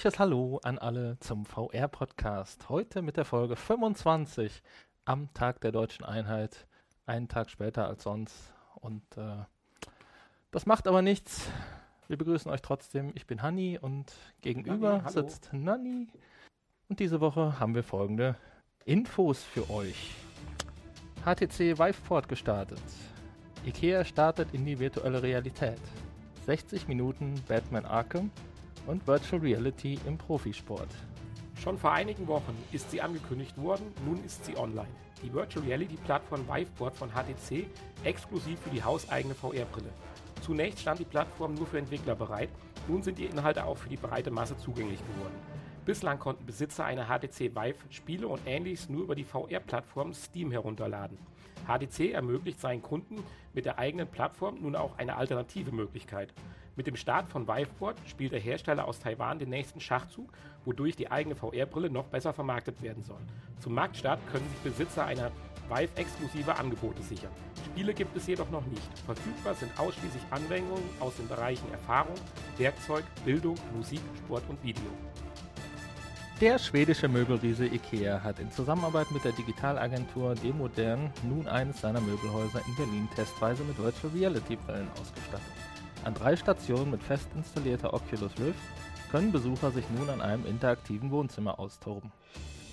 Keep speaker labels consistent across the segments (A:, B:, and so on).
A: herzliches Hallo an alle zum VR-Podcast. Heute mit der Folge 25 am Tag der deutschen Einheit. Einen Tag später als sonst. Und äh, das macht aber nichts. Wir begrüßen euch trotzdem. Ich bin Hanni und gegenüber
B: hallo.
A: sitzt Nanni. Und diese Woche haben wir folgende Infos für euch. HTC Viveport gestartet. IKEA startet in die virtuelle Realität. 60 Minuten Batman Arkham und Virtual Reality im Profisport.
B: Schon vor einigen Wochen ist sie angekündigt worden, nun ist sie online. Die Virtual Reality Plattform Viveport von HTC exklusiv für die hauseigene VR-Brille. Zunächst stand die Plattform nur für Entwickler bereit, nun sind die Inhalte auch für die breite Masse zugänglich geworden. Bislang konnten Besitzer einer HTC Vive Spiele und ähnliches nur über die VR-Plattform Steam herunterladen. HTC ermöglicht seinen Kunden mit der eigenen Plattform nun auch eine alternative Möglichkeit. Mit dem Start von Viveport spielt der Hersteller aus Taiwan den nächsten Schachzug, wodurch die eigene VR-Brille noch besser vermarktet werden soll. Zum Marktstart können sich Besitzer einer Vive exklusive Angebote sichern. Spiele gibt es jedoch noch nicht. Verfügbar sind ausschließlich Anwendungen aus den Bereichen Erfahrung, Werkzeug, Bildung, Musik, Sport und Video.
A: Der schwedische Möbelriese IKEA hat in Zusammenarbeit mit der Digitalagentur Demodern nun eines seiner Möbelhäuser in Berlin testweise mit Virtual Reality Brillen ausgestattet. An drei Stationen mit fest installierter Oculus Rift können Besucher sich nun an einem interaktiven Wohnzimmer austoben.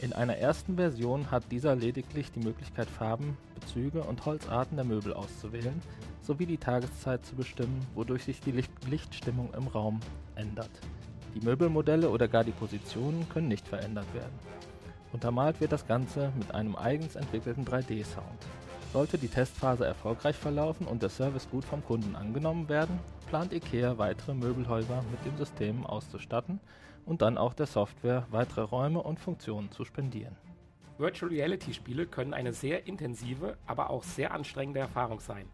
A: In einer ersten Version hat dieser lediglich die Möglichkeit, Farben, Bezüge und Holzarten der Möbel auszuwählen, sowie die Tageszeit zu bestimmen, wodurch sich die Licht Lichtstimmung im Raum ändert. Die Möbelmodelle oder gar die Positionen können nicht verändert werden. Untermalt wird das Ganze mit einem eigens entwickelten 3D-Sound. Sollte die Testphase erfolgreich verlaufen und der Service gut vom Kunden angenommen werden, plant IKEA weitere Möbelhäuser mit dem System auszustatten und dann auch der Software weitere Räume und Funktionen zu spendieren.
B: Virtual Reality Spiele können eine sehr intensive, aber auch sehr anstrengende Erfahrung sein.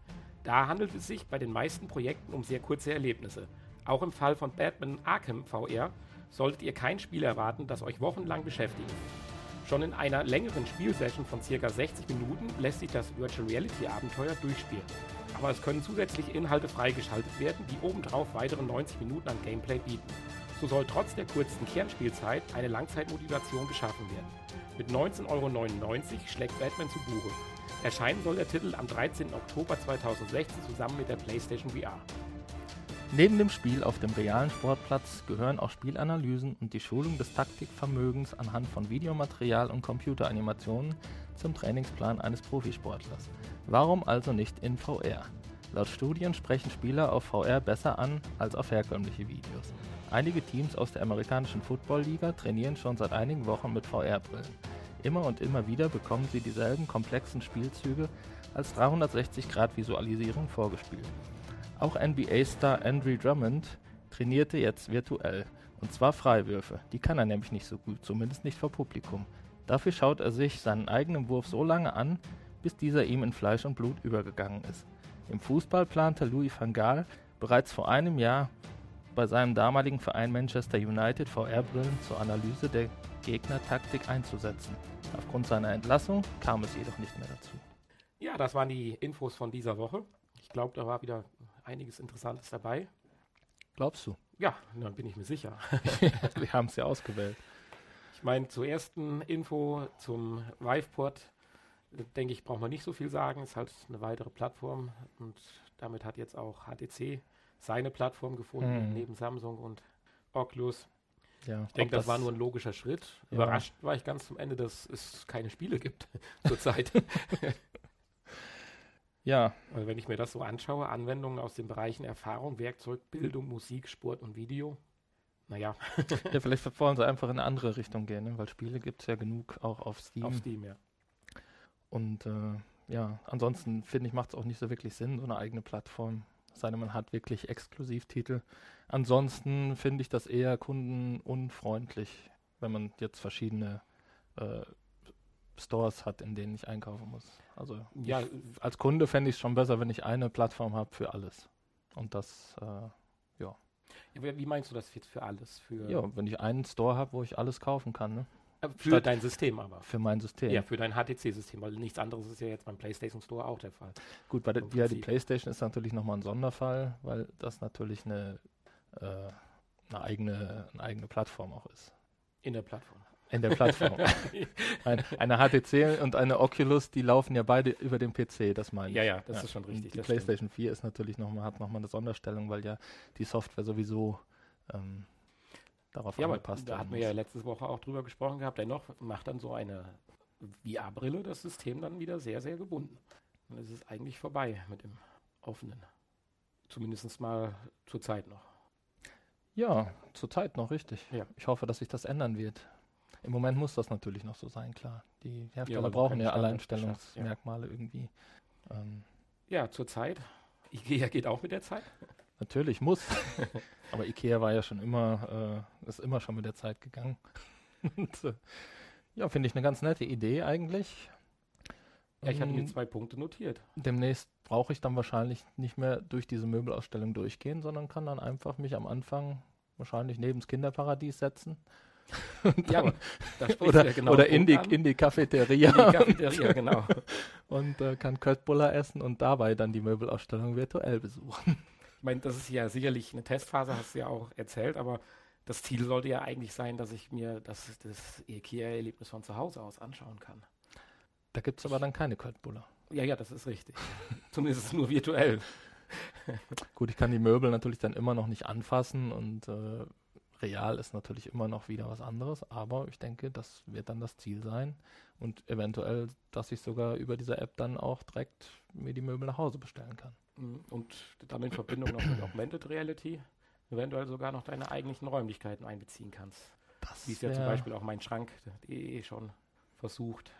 B: Da handelt es sich bei den meisten Projekten um sehr kurze Erlebnisse. Auch im Fall von Batman Arkham VR solltet ihr kein Spiel erwarten, das euch wochenlang beschäftigt. Schon in einer längeren Spielsession von ca. 60 Minuten lässt sich das Virtual Reality Abenteuer durchspielen. Aber es können zusätzliche Inhalte freigeschaltet werden, die obendrauf weitere 90 Minuten an Gameplay bieten. So soll trotz der kurzen Kernspielzeit eine Langzeitmotivation geschaffen werden. Mit 19,99 Euro schlägt Batman zu Buche. Erscheinen soll der Titel am 13. Oktober 2016 zusammen mit der PlayStation VR.
A: Neben dem Spiel auf dem realen Sportplatz gehören auch Spielanalysen und die Schulung des Taktikvermögens anhand von Videomaterial und Computeranimationen zum Trainingsplan eines Profisportlers. Warum also nicht in VR? Laut Studien sprechen Spieler auf VR besser an als auf herkömmliche Videos. Einige Teams aus der amerikanischen Football-Liga trainieren schon seit einigen Wochen mit VR-Brillen. Immer und immer wieder bekommen sie dieselben komplexen Spielzüge als 360-Grad-Visualisierung vorgespielt. Auch NBA-Star Andrew Drummond trainierte jetzt virtuell. Und zwar Freiwürfe. Die kann er nämlich nicht so gut, zumindest nicht vor Publikum. Dafür schaut er sich seinen eigenen Wurf so lange an, bis dieser ihm in Fleisch und Blut übergegangen ist. Im Fußball plante Louis van Gaal bereits vor einem Jahr bei seinem damaligen Verein Manchester United VR-Brillen zur Analyse der Gegnertaktik einzusetzen. Aufgrund seiner Entlassung kam es jedoch nicht mehr dazu.
B: Ja, das waren die Infos von dieser Woche. Ich glaube, da war wieder einiges Interessantes dabei.
A: Glaubst du?
B: Ja, dann bin ich mir sicher.
A: Wir haben es ja ausgewählt.
B: Ich meine, zur ersten Info zum Viveport, denke ich, braucht man nicht so viel sagen. Ist halt eine weitere Plattform und damit hat jetzt auch HTC seine Plattform gefunden,
A: Mhm.
B: neben Samsung und Oculus.
A: Ja,
B: Ich denke, das, war nur ein logischer Schritt.
A: Ja.
B: Überrascht war ich ganz zum Ende, dass es keine Spiele gibt zurzeit.
A: Ja,
B: also wenn ich mir das so anschaue, Anwendungen aus den Bereichen Erfahrung, Werkzeug, Bildung, Musik, Sport und Video. Naja,
A: ja, vielleicht wollen sie einfach in eine andere Richtung gehen, ne? weil Spiele gibt es ja genug auch auf Steam.
B: auf Steam, ja.
A: Und äh, ja, ansonsten finde ich, macht es auch nicht so wirklich Sinn, so eine eigene Plattform. Es sei denn, man hat wirklich Exklusivtitel. Ansonsten finde ich das eher kundenunfreundlich, wenn man jetzt verschiedene äh, Stores hat, in denen ich einkaufen muss. Also
B: Ja,
A: ich, als Kunde fände ich es schon besser, wenn ich eine Plattform habe für alles. Und das, äh,
B: Ja, wie wie meinst du das jetzt für alles? Für,
A: ja, wenn ich einen Store habe, wo ich alles kaufen kann, ne?
B: Für
A: statt-
B: dein System aber.
A: für mein System.
B: Ja, für dein HTC-System, weil nichts anderes ist ja jetzt beim PlayStation Store auch der Fall.
A: Gut, bei der, ja, die. PlayStation ist natürlich nochmal ein Sonderfall, weil das natürlich eine, äh, eine eigene, eine eigene Plattform auch ist.
B: In der Plattform.
A: In der Plattform. Ein, eine HTC und eine Oculus, die laufen ja beide über den PC, das meine ich.
B: Ja, ja, das ist schon richtig.
A: Die PlayStation 4 ist natürlich noch mal, hat nochmal eine Sonderstellung, weil ja die Software sowieso ähm, darauf
B: ja,
A: angepasst
B: Da hatten wir ja letzte Woche auch drüber gesprochen gehabt. Dennoch macht dann so eine VR-Brille das System dann wieder sehr, sehr gebunden. Und es ist eigentlich vorbei mit dem offenen. Zumindest mal zur Zeit noch.
A: Ja, zur Zeit noch, richtig.
B: Ja.
A: Ich hoffe, dass sich das ändern wird. Im Moment muss das natürlich noch so sein, klar. Die Hersteller
B: weil
A: brauchen
B: keine
A: ja Alleinstellungsmerkmale irgendwie. Ähm,
B: Ja, zur Zeit. Ikea geht auch mit der Zeit.
A: Natürlich muss. Aber Ikea war ja schon immer, äh, ist immer schon mit der Zeit gegangen. Und, äh, ja, finde ich eine ganz nette Idee eigentlich.
B: Ja, ich hatte mir
A: Ähm,
B: zwei Punkte notiert.
A: demnächst brauche ich dann wahrscheinlich nicht mehr durch diese Möbelausstellung durchgehen, sondern kann dann einfach mich am Anfang wahrscheinlich neben das Kinderparadies setzen.
B: Ja, aber da
A: oder
B: ja genau
A: oder in, die, in die Cafeteria
B: In die Cafeteria, genau.
A: und äh, kann Köttbullar essen und dabei dann die Möbelausstellung virtuell besuchen.
B: Ich meine, das ist ja sicherlich eine Testphase, hast du ja auch erzählt, aber das Ziel sollte ja eigentlich sein, dass ich mir das, das IKEA-Erlebnis von zu Hause aus anschauen kann.
A: Da gibt es aber dann keine Köttbullar.
B: Ja, ja, das ist richtig. Zumindest nur virtuell.
A: Gut, ich kann die Möbel natürlich dann immer noch nicht anfassen und äh, real ist natürlich immer noch wieder was anderes, aber ich denke, das wird dann das Ziel sein und eventuell, dass ich sogar über diese App dann auch direkt mir die Möbel nach Hause bestellen kann.
B: Mhm. Und dann in Verbindung noch mit Augmented Reality eventuell sogar noch deine eigentlichen Räumlichkeiten einbeziehen kannst.
A: Das
B: Wie es ja zum Beispiel auch mein Schrank.de schon versucht.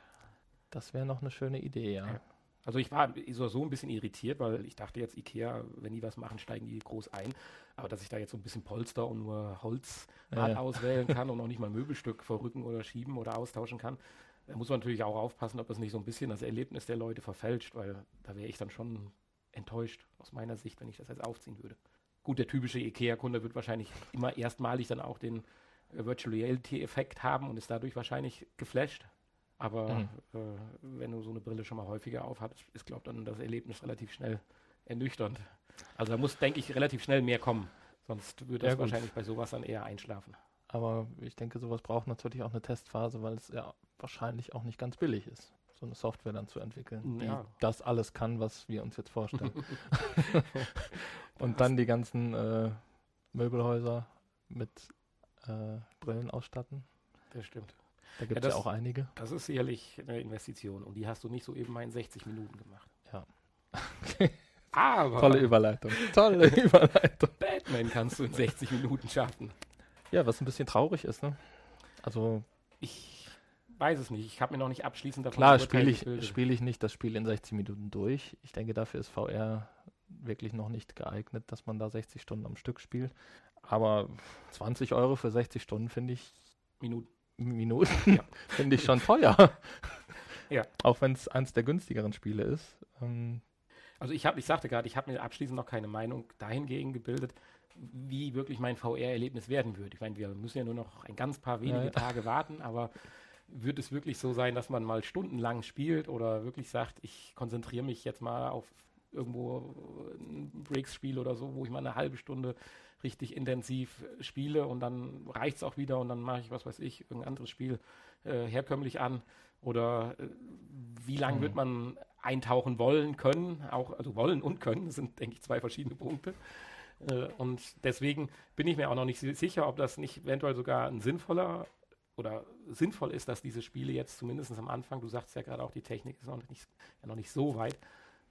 A: Das wäre noch eine schöne Idee, ja.
B: Ja. Also ich war so, so ein bisschen irritiert, weil ich dachte jetzt, Ikea, wenn die was machen, steigen die groß ein. Aber dass ich da jetzt so ein bisschen Polster und nur Holz
A: Ja, ja.
B: auswählen kann und noch nicht mal Möbelstück verrücken oder schieben oder austauschen kann, da muss man natürlich auch aufpassen, ob das nicht so ein bisschen das Erlebnis der Leute verfälscht, weil da wäre ich dann schon enttäuscht aus meiner Sicht, wenn ich das jetzt aufziehen würde. Gut, der typische Ikea-Kunde wird wahrscheinlich immer erstmalig dann auch den äh, Virtual Reality-Effekt haben und ist dadurch wahrscheinlich geflasht. Aber
A: Mhm.
B: äh, wenn du so eine Brille schon mal häufiger aufhattest, ist, glaube dann das Erlebnis relativ schnell ernüchternd. Also da muss, denke ich, relativ schnell mehr kommen. Sonst würde
A: Ja,
B: das
A: gut.
B: wahrscheinlich bei sowas dann eher einschlafen.
A: Aber ich denke, sowas braucht natürlich auch eine Testphase, weil es ja wahrscheinlich auch nicht ganz billig ist, so eine Software dann zu entwickeln, die
B: Ja.
A: das alles kann, was wir uns jetzt vorstellen. Und dann die ganzen äh, Möbelhäuser mit äh, Brillen ausstatten.
B: Das stimmt.
A: Da gibt es ja,
B: das-
A: auch einige.
B: Das ist sicherlich eine Investition und die hast du nicht so eben mal in 60 Minuten gemacht.
A: Ja.
B: Aber
A: Tolle Überleitung. Tolle Überleitung.
B: Batman kannst du in 60 Minuten schaffen.
A: Ja, was ein bisschen traurig ist, ne? Also
B: Ich weiß es nicht. Ich habe mir noch nicht abschließend davon
A: klar spiele ich, spiel ich nicht das Spiel in 60 Minuten durch. Ich denke, dafür ist VR wirklich noch nicht geeignet, dass man da 60 Stunden am Stück spielt. Aber 20 Euro für 60 Stunden finde ich
B: Minuten.
A: Minuten
B: Ja.
A: finde ich schon teuer.
B: Ja.
A: Auch wenn es eins der günstigeren Spiele ist. Ähm,
B: Also ich habe, ich sagte gerade, ich habe mir abschließend noch keine Meinung dahingegen gebildet, wie wirklich mein VR-Erlebnis werden wird. Ich meine, wir müssen ja nur noch ein ganz paar wenige
A: ja.
B: Tage warten, aber wird es wirklich so sein, dass man mal stundenlang spielt oder wirklich sagt, ich konzentriere mich jetzt mal auf irgendwo ein Breaks-Spiel oder so, wo ich mal eine halbe Stunde richtig intensiv spiele und dann reicht es auch wieder und dann mache ich, was weiß ich, irgendein anderes Spiel äh, herkömmlich an. Oder äh, wie lange
A: Mhm.
B: wird man eintauchen wollen können, auch, also wollen und können, das sind, denke ich, zwei verschiedene Punkte. Äh, und deswegen bin ich mir auch noch nicht si- sicher, ob das nicht eventuell sogar ein sinnvoller oder sinnvoll ist, dass diese Spiele jetzt zumindest am Anfang, du sagst ja gerade auch, die Technik ist noch nicht, ja noch nicht so weit,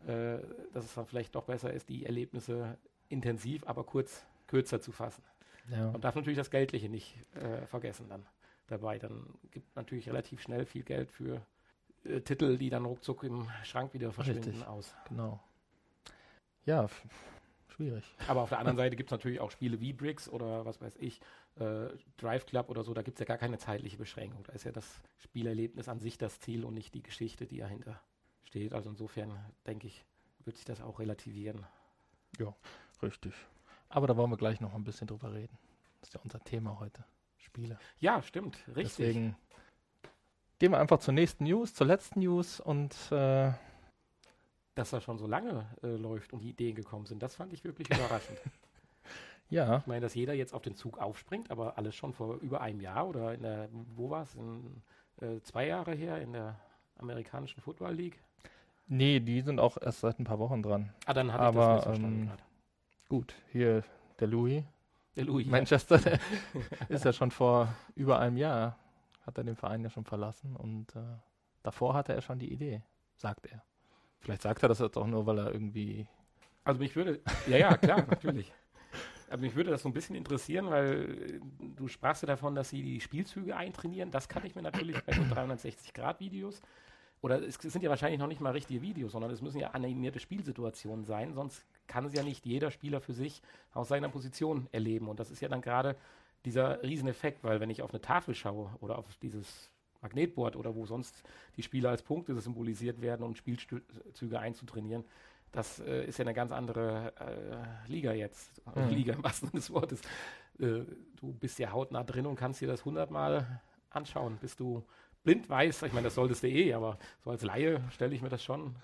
B: äh, dass es dann vielleicht doch besser ist, die Erlebnisse intensiv, aber kurz, kürzer zu fassen.
A: ja.
B: Man darf natürlich das Geldliche nicht äh, vergessen dann dabei. Dann gibt natürlich relativ schnell viel Geld für äh, Titel, die dann ruckzuck im Schrank wieder verschwinden
A: Richtig.
B: aus.
A: Genau. Ja, schwierig.
B: Aber auf der anderen Seite gibt es natürlich auch Spiele wie Bricks oder was weiß ich, äh, Drive Club oder so, da gibt es ja gar keine zeitliche Beschränkung. Da ist ja das Spielerlebnis an sich das Ziel und nicht die Geschichte, die dahinter steht. Also insofern denke ich, wird sich das auch relativieren.
A: Richtig. Aber da wollen wir gleich noch ein bisschen drüber reden. Das ist ja unser Thema heute. Spiele.
B: Ja, stimmt, richtig.
A: Deswegen gehen wir einfach zur nächsten News, zur letzten News und äh,
B: Dass das schon so lange äh, läuft und die Ideen gekommen sind, das fand ich wirklich überraschend.
A: Ja,
B: Ich meine, dass jeder jetzt auf den Zug aufspringt, aber alles schon vor über einem Jahr oder in der, wo war es? In, äh, zwei Jahre her in der amerikanischen Football League.
A: nee, die sind auch erst seit ein paar Wochen dran.
B: Ah, dann hatte
A: Aber,
B: ich das missverstanden
A: ähm,
B: gerade.
A: Gut, hier der Louis,
B: Der Louis.
A: Manchester, der ist ja schon vor über einem Jahr, hat er den Verein ja schon verlassen und äh, davor hatte er schon die Idee, sagt er. Vielleicht sagt er das jetzt auch nur, weil er irgendwie
B: Also mich würde, ja, ja, klar, natürlich. Aber mich würde das so ein bisschen interessieren, weil äh, du sprachst ja davon, dass sie die Spielzüge eintrainieren. Das kann ich mir natürlich bei so 360-Grad-Videos. Oder es sind ja wahrscheinlich noch nicht mal richtige Videos, sondern es müssen ja animierte Spielsituationen sein. Sonst kann es ja nicht jeder Spieler für sich aus seiner Position erleben. Und das ist ja dann gerade dieser Rieseneffekt, weil wenn ich auf eine Tafel schaue oder auf dieses Magnetboard oder wo sonst die Spieler als Punkte symbolisiert werden, um Spielzüge einzutrainieren, das äh, ist ja eine ganz andere äh, Liga jetzt.
A: Mhm.
B: Liga im wahrsten Sinne des Wortes. Äh, du bist ja hautnah drin und kannst dir das hundertmal anschauen, bis du blind weißt. Ich meine, das solltest du eh, aber so als Laie stelle ich mir das schon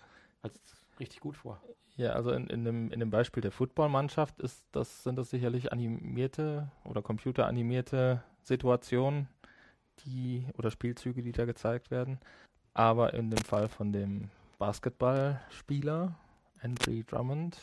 B: als richtig gut vor.
A: Ja, also in, in, dem, in dem Beispiel der Footballmannschaft ist das, sind das sicherlich animierte oder computeranimierte Situationen, die oder Spielzüge, die da gezeigt werden. Aber in dem Fall von dem Basketballspieler, Andrew Drummond,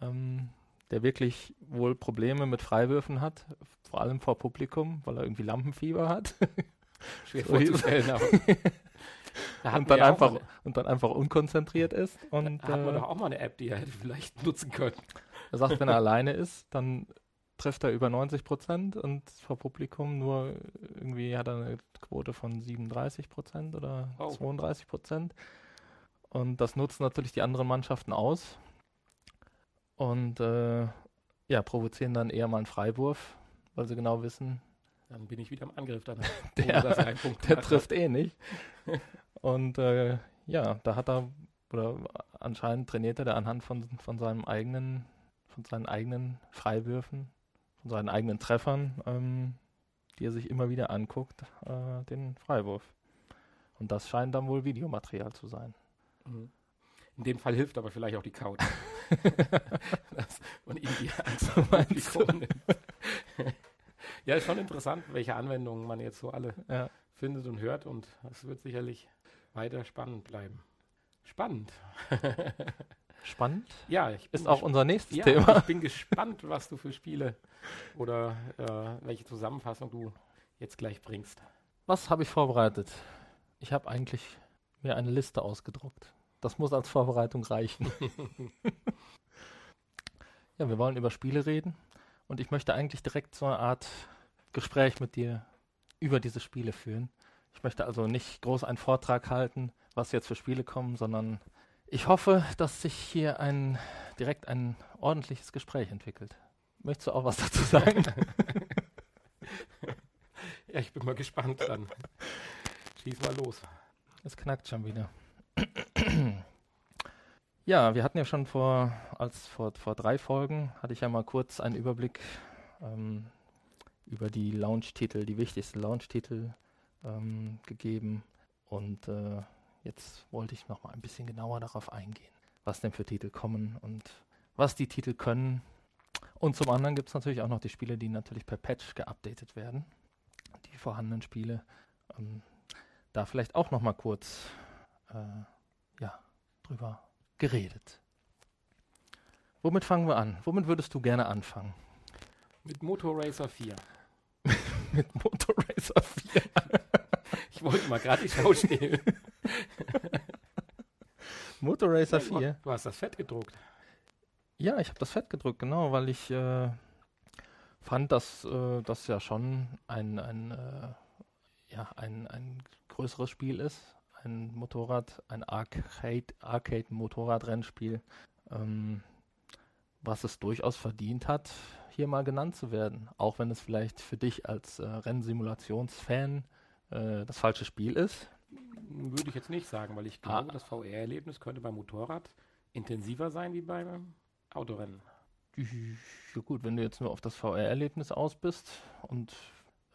A: ähm, der wirklich wohl Probleme mit Freiwürfen hat, vor allem vor Publikum, weil er irgendwie Lampenfieber hat.
B: Schwer vorzustellen, aber da
A: und, dann einfach, und dann einfach unkonzentriert ist. Und
B: Da hatten wir
A: äh,
B: doch auch mal eine App, die er hätte vielleicht nutzen können.
A: Er sagt, wenn er alleine ist, dann trifft er über 90 Prozent und vor Publikum nur irgendwie hat er eine Quote von 37 Prozent oder
B: Oh.
A: 32 Prozent. Und das nutzen natürlich die anderen Mannschaften aus und äh, ja, provozieren dann eher mal einen Freiwurf, weil sie genau wissen,
B: Dann bin ich wieder im Angriff dann.
A: Der-
B: er
A: der trifft eh nicht. Und äh, ja, da hat er, oder anscheinend trainiert er da anhand von, von seinem eigenen, von seinen eigenen Freiwürfen, von seinen eigenen Treffern, ähm, die er sich immer wieder anguckt, äh, den Freiwurf. Und das scheint dann wohl Videomaterial zu sein.
B: Mhm. In dem Fall hilft aber vielleicht auch die Couch. das, und ihm die Angst nimmt. ja, ist schon interessant, welche Anwendungen man jetzt so alle
A: Ja.
B: findet und hört und es wird sicherlich weiter spannend bleiben. Spannend.
A: Spannend.
B: ja, ich bin
A: Ist auch unser nächstes
B: ja,
A: Thema.
B: ich bin gespannt, was du für Spiele oder äh, welche Zusammenfassung du jetzt gleich bringst.
A: Was habe ich vorbereitet? Ich habe eigentlich mir eine Liste ausgedruckt. Das muss als Vorbereitung reichen. ja, wir wollen über Spiele reden und ich möchte eigentlich direkt so eine Art Gespräch mit dir über diese Spiele führen. Ich möchte also nicht groß einen Vortrag halten, was jetzt für Spiele kommen, sondern ich hoffe, dass sich hier ein direkt ein ordentliches Gespräch entwickelt. Möchtest du auch was dazu sagen?
B: Ja, ich bin mal gespannt dann. Schieß mal los.
A: Es knackt schon wieder. Ja, wir hatten ja schon vor, als vor, vor drei Folgen, hatte ich ja mal kurz einen Überblick ähm, über die Launch-Titel, die wichtigsten Launch-Titel ähm, gegeben. Und äh, jetzt wollte ich noch mal ein bisschen genauer darauf eingehen, was denn für Titel kommen und was die Titel können. Und zum anderen gibt es natürlich auch noch die Spiele, die natürlich per Patch geupdatet werden. Die vorhandenen Spiele. Ähm, da vielleicht auch noch mal kurz äh, ja, drüber geredet. Womit fangen wir an? Womit würdest du gerne anfangen?
B: Mit Motor Racer 4.
A: Mit Motor Racer 4.
B: Ich wollte mal gerade die Schau stehlen.
A: Motor Racer 4.
B: Du hast das fett gedruckt.
A: Ja, ich habe das fett gedrückt, genau, weil ich äh, fand, dass äh, das ja schon ein, ein, äh, ja, ein, ein größeres Spiel ist. Ein Motorrad, ein Arcade, Arcade-Motorradrennspiel, ähm, was es durchaus verdient hat, hier mal genannt zu werden. Auch wenn es vielleicht für dich als äh, Rennsimulationsfan äh, das falsche Spiel ist.
B: Würde ich jetzt nicht sagen, weil ich
A: Ah.
B: glaube, das VR-Erlebnis könnte beim Motorrad intensiver sein wie beim Autorennen.
A: Ja gut, wenn du jetzt nur auf das VR-Erlebnis aus bist und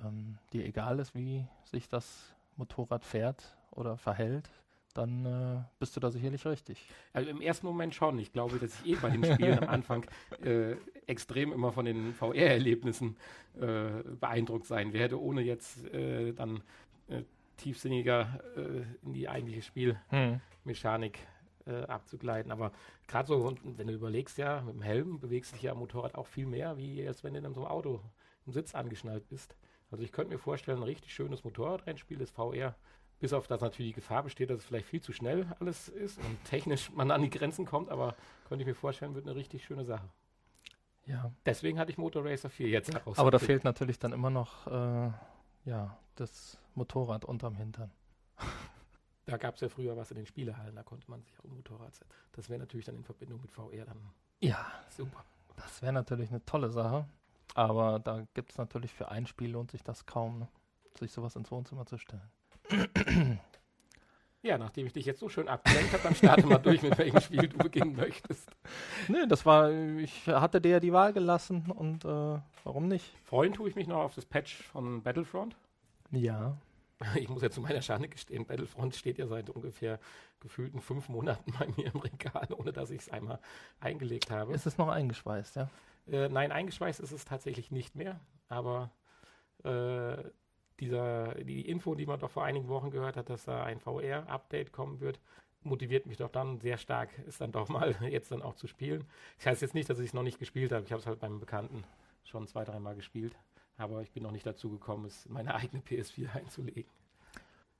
A: ähm, dir egal ist, wie sich das Motorrad fährt oder verhält, dann äh, bist du da sicherlich richtig.
B: Also im ersten Moment schon. Ich glaube, dass ich eh bei den Spielen am Anfang äh, extrem immer von den VR-Erlebnissen äh, beeindruckt sein werde, ohne jetzt äh, dann äh, tiefsinniger äh, in die eigentliche Spielmechanik hm. abzugleiten. Aber gerade so, wenn du überlegst, ja, mit dem Helm bewegst du dich ja am Motorrad auch viel mehr, wie als wenn du in so einem Auto im Sitz angeschnallt bist. Also ich könnte mir vorstellen, ein richtig schönes Motorradrennspiel ist VR bis auf das natürlich die Gefahr besteht, dass es vielleicht viel zu schnell alles ist und technisch man an die Grenzen kommt, aber könnte ich mir vorstellen, wird eine richtig schöne Sache.
A: Ja.
B: Deswegen hatte ich Motor Racer 4 jetzt
A: heraus. Aber da fehlt natürlich dann immer noch äh, ja, das Motorrad unterm Hintern.
B: Da gab es ja früher was in den Spielehallen, da konnte man sich auch ein Motorrad setzen. Das wäre natürlich dann in Verbindung mit VR dann
A: ja, super. Das wäre natürlich eine tolle Sache. Aber da gibt es natürlich für ein Spiel lohnt sich das kaum, ne? sich sowas ins Wohnzimmer zu stellen.
B: Ja, nachdem ich dich jetzt so schön abgelenkt habe, dann starte mal durch, mit welchem Spiel du beginnen möchtest.
A: Nee, das war, ich hatte dir ja die Wahl gelassen und äh, warum nicht?
B: Freuen tue ich mich noch auf das Patch von Battlefront.
A: Ja.
B: Ich muss ja zu meiner Schande gestehen, Battlefront steht ja seit ungefähr gefühlten fünf Monaten bei mir im Regal, ohne dass ich es einmal eingelegt habe.
A: Ist es noch eingeschweißt, ja?
B: Äh, nein, eingeschweißt ist es tatsächlich nicht mehr, aber äh, dieser, die Info, die man doch vor einigen Wochen gehört hat, dass da ein VR-Update kommen wird, motiviert mich doch dann sehr stark, es dann doch mal jetzt dann auch zu spielen. Das heißt jetzt nicht, dass ich es noch nicht gespielt habe. Ich habe es halt beim Bekannten schon zwei, dreimal gespielt. Aber ich bin noch nicht dazu gekommen, es meine eigene PS4 einzulegen.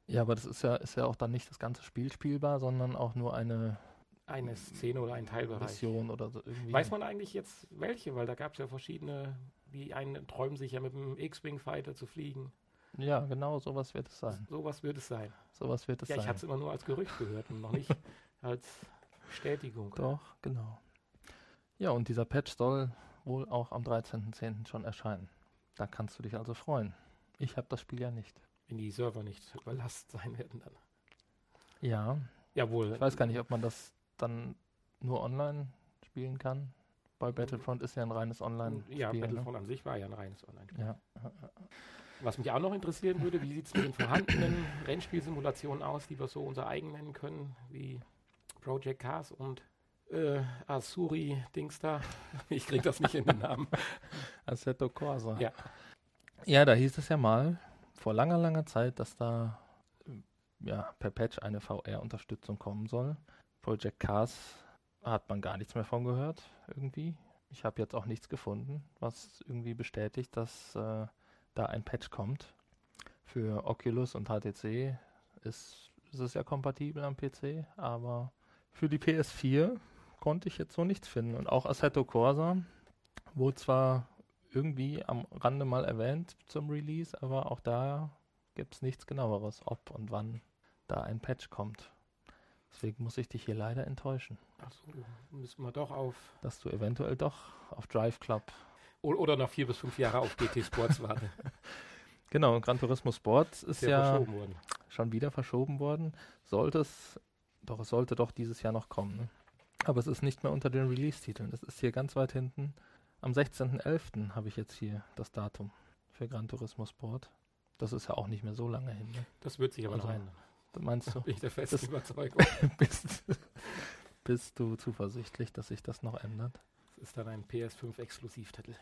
A: Ja, aber das ist ja, ist ja auch dann nicht das ganze Spiel spielbar, sondern auch nur eine
B: eine Szene oder ein Teilbereich.
A: Mission oder so irgendwie.
B: Weiß man eigentlich jetzt welche? Weil da gab es ja verschiedene, die einen träumen sich ja mit dem X-Wing Fighter zu fliegen.
A: Ja, genau, sowas wird es sein.
B: Sowas wird es sein.
A: Sowas wird es
B: ja,
A: sein.
B: ich hatte es immer nur als Gerücht gehört und noch nicht als Bestätigung.
A: Doch, genau. Ja, und dieser Patch soll wohl auch am 13.10. schon erscheinen. Da kannst du dich also freuen. Ich habe das Spiel ja nicht.
B: Wenn die Server nicht überlastet sein werden dann.
A: Ja.
B: Jawohl.
A: Ich weiß gar nicht, ob man das dann nur online spielen kann. Weil Battlefront ist ja ein reines Online-Spiel.
B: Ja, ne? Battlefront ne? an sich war ja ein reines Online-Spiel.
A: Ja.
B: Was mich auch noch interessieren würde, wie sieht es mit den vorhandenen Rennspielsimulationen aus, die wir so unser eigen nennen können, wie Project Cars und äh, Asuri Dings da. Ich krieg das nicht in den Namen.
A: Assetto Corsa.
B: Ja.
A: Ja, da hieß es ja mal vor langer, langer Zeit, dass da ja, per Patch eine VR-Unterstützung kommen soll. Project Cars hat man gar nichts mehr von gehört, irgendwie. Ich habe jetzt auch nichts gefunden, was irgendwie bestätigt, dass äh, da ein Patch kommt. Für Oculus und HTC ist, ist es ja kompatibel am PC, aber für die PS4 konnte ich jetzt so nichts finden. Und auch Assetto Corsa wurde zwar irgendwie am Rande mal erwähnt zum Release, aber auch da gibt es nichts genaueres, ob und wann da ein Patch kommt. Deswegen muss ich dich hier leider enttäuschen.
B: Achso, müssen wir doch auf.
A: Dass du eventuell doch auf Drive Club
B: oder noch vier bis fünf Jahre auf GT Sports warten.
A: Genau, Gran Turismo Sports ist ja schon wieder verschoben worden. Sollte es, doch es sollte doch dieses Jahr noch kommen. Ne? Aber es ist nicht mehr unter den Release-Titeln. Es ist hier ganz weit hinten. Am 16.11. habe ich jetzt hier das Datum für Gran Turismo Sport. Das ist ja auch nicht mehr so lange hin. Ne?
B: Das wird sich aber also, noch ändern.
A: Meinst du?
B: Bin ich der festen Überzeugung.
A: bist, bist du zuversichtlich, dass sich das noch ändert?
B: ist dann ein PS5-Exklusivtitel.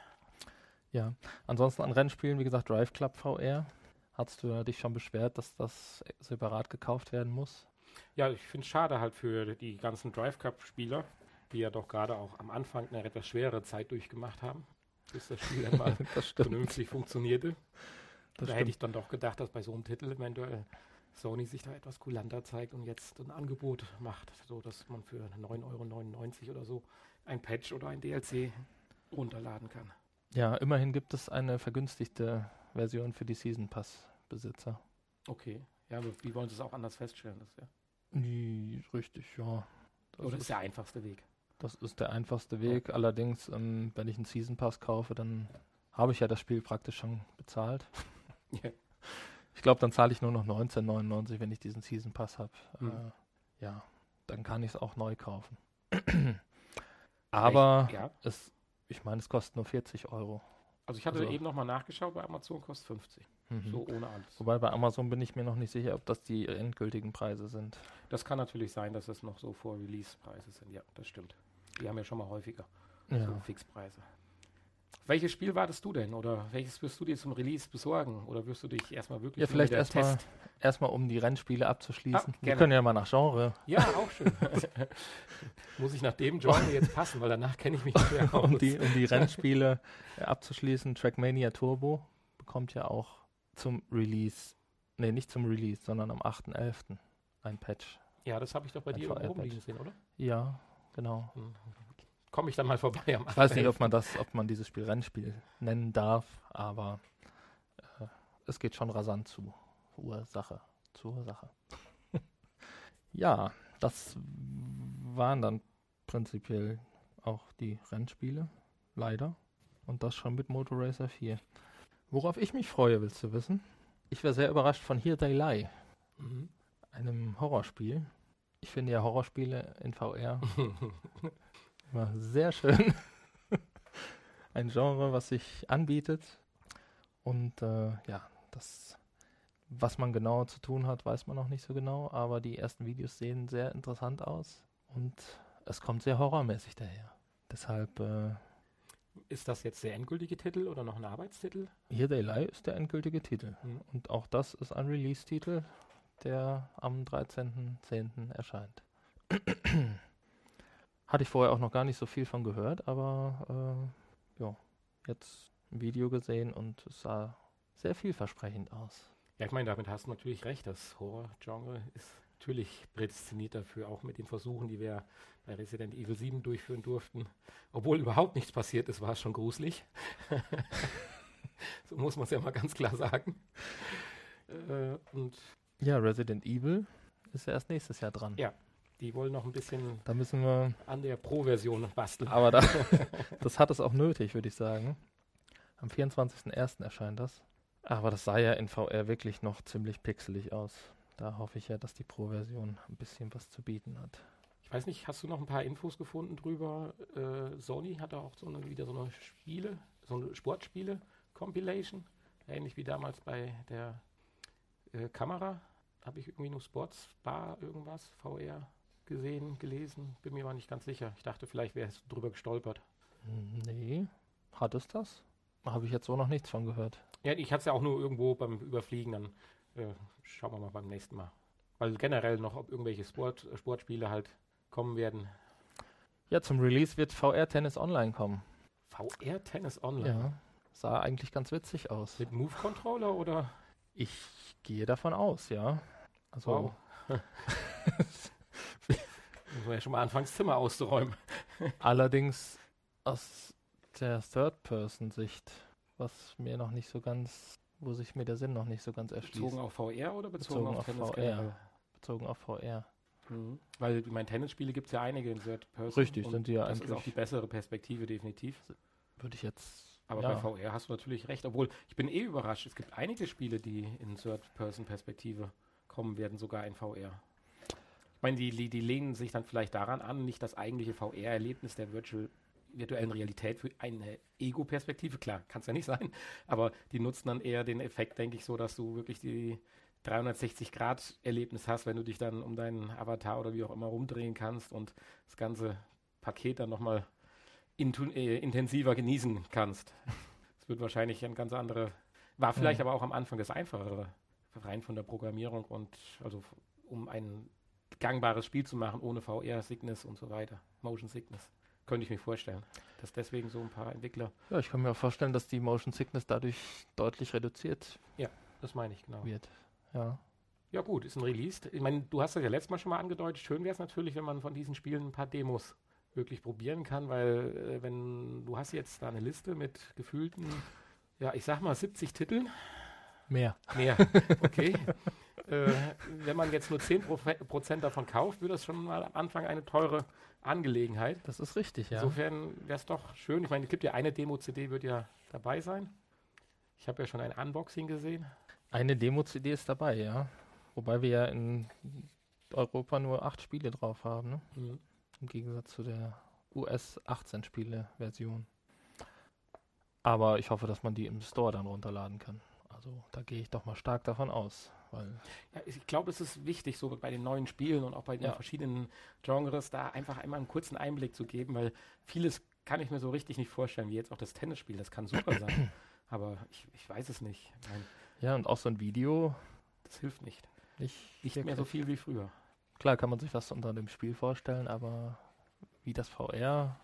A: Ja, ansonsten an Rennspielen, wie gesagt, Drive Club VR. Hast du dich schon beschwert, dass das separat gekauft werden muss?
B: Ja, ich finde es schade halt für die ganzen Drive Cup-Spieler, die ja doch gerade auch am Anfang eine etwas schwere Zeit durchgemacht haben, bis das Spiel dann mal vernünftig funktionierte. Das da stimmt. hätte ich dann doch gedacht, dass bei so einem Titel eventuell Sony sich da etwas kulanter zeigt und jetzt ein Angebot macht, so dass man für 9,99 Euro oder so ein Patch oder ein DLC runterladen kann.
A: Ja, immerhin gibt es eine vergünstigte Version für die Season Pass Besitzer.
B: Okay, ja, aber wie wollen Sie es auch anders feststellen? Das ja
A: Nie, richtig, ja.
B: Das oder ist, ist der einfachste Weg?
A: Das ist der einfachste Weg. Ja. Allerdings, ähm, wenn ich einen Season Pass kaufe, dann habe ich ja das Spiel praktisch schon bezahlt. Ja. Ich glaube, dann zahle ich nur noch 19,99, wenn ich diesen Season Pass habe. Mhm. Äh, ja, dann kann ich es auch neu kaufen. Aber ja. es, ich meine, es kostet nur 40 Euro.
B: Also ich hatte
A: Also-
B: eben nochmal nachgeschaut, bei Amazon kostet 50.
A: Mhm.
B: So ohne alles.
A: Wobei bei Amazon bin ich mir noch nicht sicher, ob das die endgültigen Preise sind.
B: Das kann natürlich sein, dass es noch so vor Release-Preise sind. Ja, das stimmt. Die haben ja schon mal häufiger so
A: Ja.
B: Fixpreise. Welches Spiel wartest du denn? Oder welches wirst du dir zum Release besorgen? Oder wirst du dich erstmal wirklich
A: Ja, vielleicht erstmal erstmal um die Rennspiele abzuschließen.
B: Ah,
A: Wir können ja mal nach Genre,
B: Ja, auch schön. Muss ich nach dem Genre jetzt passen, weil danach kenne ich mich nicht mehr aus.
A: um die, um die Rennspiele abzuschließen. Trackmania Turbo bekommt ja auch zum Release, nee, nicht zum Release, sondern am 8.11. ein Patch.
B: Ja, das habe ich doch bei
A: Ein
B: dir oben liegen sehen, oder?
A: Ja, genau.
B: Hm. Komme ich dann mal vorbei am
A: Ich weiß nicht,
B: 8.11..
A: ob man das, ob man dieses Spiel Rennspiel nennen darf, aber äh, es geht schon rasant zu Ursache, zur Sache. ja, das waren dann prinzipiell auch die Rennspiele, leider. Und das schon mit Motor Racer 4. Worauf ich mich freue, willst du wissen? Ich war sehr überrascht von Here They Lie,
B: Mhm.
A: einem Horrorspiel. Ich finde ja Horrorspiele in VR War sehr schön. Ein Genre, was sich anbietet. Und äh, ja, das, was man genau zu tun hat, weiß man noch nicht so genau. Aber die ersten Videos sehen sehr interessant aus. Und es kommt sehr horrormäßig daher. Deshalb, äh,
B: Ist das jetzt der endgültige Titel oder noch ein Arbeitstitel?
A: Here They Lie ist der endgültige Titel.
B: Mhm.
A: Und auch das ist ein Release-Titel, der am 13.10. erscheint. Hatte ich vorher auch noch gar nicht so viel von gehört, aber äh, ja, jetzt ein Video gesehen und es sah sehr vielversprechend aus.
B: Ja, ich meine, damit hast du natürlich recht. Das Horror-Genre ist natürlich prädestiniert dafür, auch mit den Versuchen, die wir bei Resident Evil 7 durchführen durften. Obwohl überhaupt nichts passiert ist, war es schon gruselig. so muss man es ja mal ganz klar sagen. Äh, und
A: Ja, Resident Evil ist ja erst nächstes Jahr dran.
B: Ja. Die wollen noch ein bisschen
A: Da müssen wir,
B: an der Pro-Version basteln.
A: aber da, das hat es auch nötig, würde ich sagen. Am 24.01. erscheint das. Aber das sah ja in VR wirklich noch ziemlich pixelig aus. Da hoffe ich ja, dass die Pro-Version ein bisschen was zu bieten hat.
B: Ich weiß nicht, hast du noch ein paar Infos gefunden drüber? Äh, Sony hat da auch so eine, wieder so eine Spiele, so eine Sportspiele-Compilation, ähnlich wie damals bei der äh, Kamera. Habe ich irgendwie nur Sports Bar irgendwas, VR gesehen, gelesen, bin mir aber nicht ganz sicher. Ich dachte, vielleicht wäre es drüber gestolpert.
A: Nee, hat es das? Habe ich jetzt so noch nichts von gehört.
B: Ja, ich hatte es ja auch nur irgendwo beim Überfliegen, dann äh, schauen wir mal beim nächsten Mal. Weil generell noch, ob irgendwelche Sport, Sportspiele halt kommen werden.
A: Ja, zum Release wird VR Tennis Online kommen.
B: VR Tennis Online.
A: Ja, sah eigentlich ganz witzig aus.
B: Mit Move Controller oder?
A: Ich gehe davon aus, ja. Also,
B: Wow. Muss man ja schon mal anfangen, das Zimmer auszuräumen.
A: allerdings aus der Third-Person-Sicht, was mir noch nicht so ganz, wo sich mir der Sinn noch nicht so ganz erschließt.
B: Bezogen auf VR oder bezogen,
A: Bezogen
B: auf,
A: auf
B: Tennis
A: VR.
B: generell?
A: bezogen auf VR.
B: Mhm. Weil, ich meine, Tennisspiele gibt es ja einige in Third Person.
A: Richtig, sind die ja
B: Das ist auch
A: eigentlich-
B: die bessere Perspektive, definitiv.
A: Würde ich jetzt.
B: Aber
A: ja,
B: bei VR hast du natürlich recht. Obwohl, ich bin eh überrascht. Es gibt einige Spiele, die in Third-Person-Perspektive kommen werden, sogar in VR. Meine, die, die, lehnen sich dann vielleicht daran an, nicht das eigentliche VR-Erlebnis der Virtual, virtuellen Realität für eine Ego-Perspektive. Klar, kann es ja nicht sein. Aber die nutzen dann eher den Effekt, denke ich, so, dass du wirklich die 360-Grad-Erlebnis hast, wenn du dich dann um deinen Avatar oder wie auch immer rumdrehen kannst und das ganze Paket dann nochmal äh, intensiver genießen kannst. Es wird wahrscheinlich ein ganz andere, war vielleicht
A: Ja.
B: aber auch am Anfang das Einfachere, rein von der Programmierung und also um ein gangbares Spiel zu machen ohne VR-Sickness und so weiter, Motion Sickness. Könnte ich mir vorstellen, dass deswegen so ein paar Entwickler,
A: ja, ich kann mir auch vorstellen, dass die Motion Sickness dadurch deutlich reduziert
B: das meine ich genau.
A: wird. Ja.
B: Ja gut, ist ein Release. Ich meine, du hast das ja letztes Mal schon mal angedeutet. Schön wäre es natürlich, wenn man von diesen Spielen ein paar Demos wirklich probieren kann, weil äh, wenn du hast jetzt da eine Liste mit gefühlten, ja, ich sag mal 70 Titeln.
A: Mehr.
B: Mehr, okay. Äh, wenn man jetzt nur 10 Prozent davon kauft, wird das schon mal am Anfang eine teure Angelegenheit.
A: Das ist richtig, ja.
B: Insofern wäre es doch schön. Ich meine, es gibt ja eine Demo-CD, wird ja dabei sein. Ich habe ja schon ein Unboxing gesehen.
A: Eine Demo-CD ist dabei, ja. Wobei wir ja in Europa nur acht Spiele drauf haben, ne?
B: Mhm.
A: im Gegensatz zu der US 18-Spiele-Version. Aber ich hoffe, dass man die im Store dann runterladen kann. Also da gehe ich doch mal stark davon aus.
B: Ja, ich glaube, es ist wichtig, so bei den neuen Spielen und auch bei den
A: Ja.
B: verschiedenen Genres, da einfach einmal einen kurzen Einblick zu geben, weil vieles kann ich mir so richtig nicht vorstellen, wie jetzt auch das Tennisspiel. Das kann super sein. Aber ich, ich weiß es nicht. Nein,
A: ja, und auch so ein Video
B: das hilft nicht.
A: nicht,
B: Nicht mehr so viel wie früher.
A: Klar kann man sich was unter dem Spiel vorstellen, aber wie das VR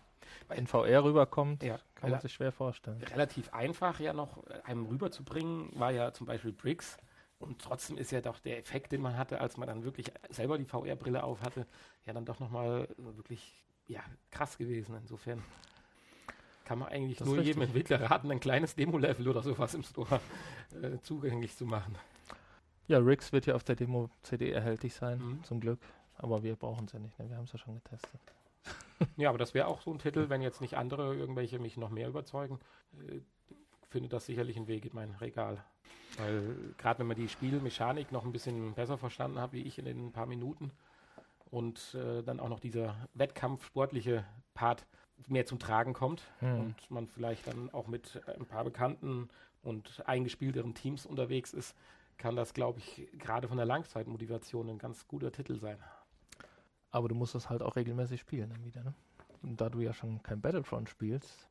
A: in VR rüberkommt,
B: Ja,
A: kann man sich schwer vorstellen.
B: relativ einfach ja noch äh, einem rüberzubringen, war ja zum Beispiel Bricks. Und trotzdem ist ja doch der Effekt, den man hatte, als man dann wirklich selber die VR-Brille auf hatte, ja dann doch nochmal wirklich ja, krass gewesen. Insofern kann man eigentlich
A: Das
B: nur jedem. Entwickler raten, ein kleines Demo-Level oder sowas im Store äh, zugänglich zu machen.
A: Ja, Rix wird ja auf der Demo-CD erhältlich sein,
B: Mhm.
A: zum Glück. Aber wir brauchen es ja nicht, ne? wir haben es ja schon getestet.
B: Ja, aber das wäre auch so ein Titel, wenn jetzt nicht andere irgendwelche mich noch mehr überzeugen, äh, findet das sicherlich einen Weg in mein Regal. Weil gerade wenn man die Spielmechanik noch ein bisschen besser verstanden hat, wie ich in den paar Minuten und äh, dann auch noch dieser Wettkampf-sportliche Part mehr zum Tragen kommt
A: Hm.
B: und man vielleicht dann auch mit ein paar bekannten und eingespielteren Teams unterwegs ist, kann das, glaube ich, gerade von der Langzeitmotivation ein ganz guter Titel sein.
A: Aber du musst es halt auch regelmäßig spielen dann wieder, ne? Und da du ja schon kein Battlefront spielst,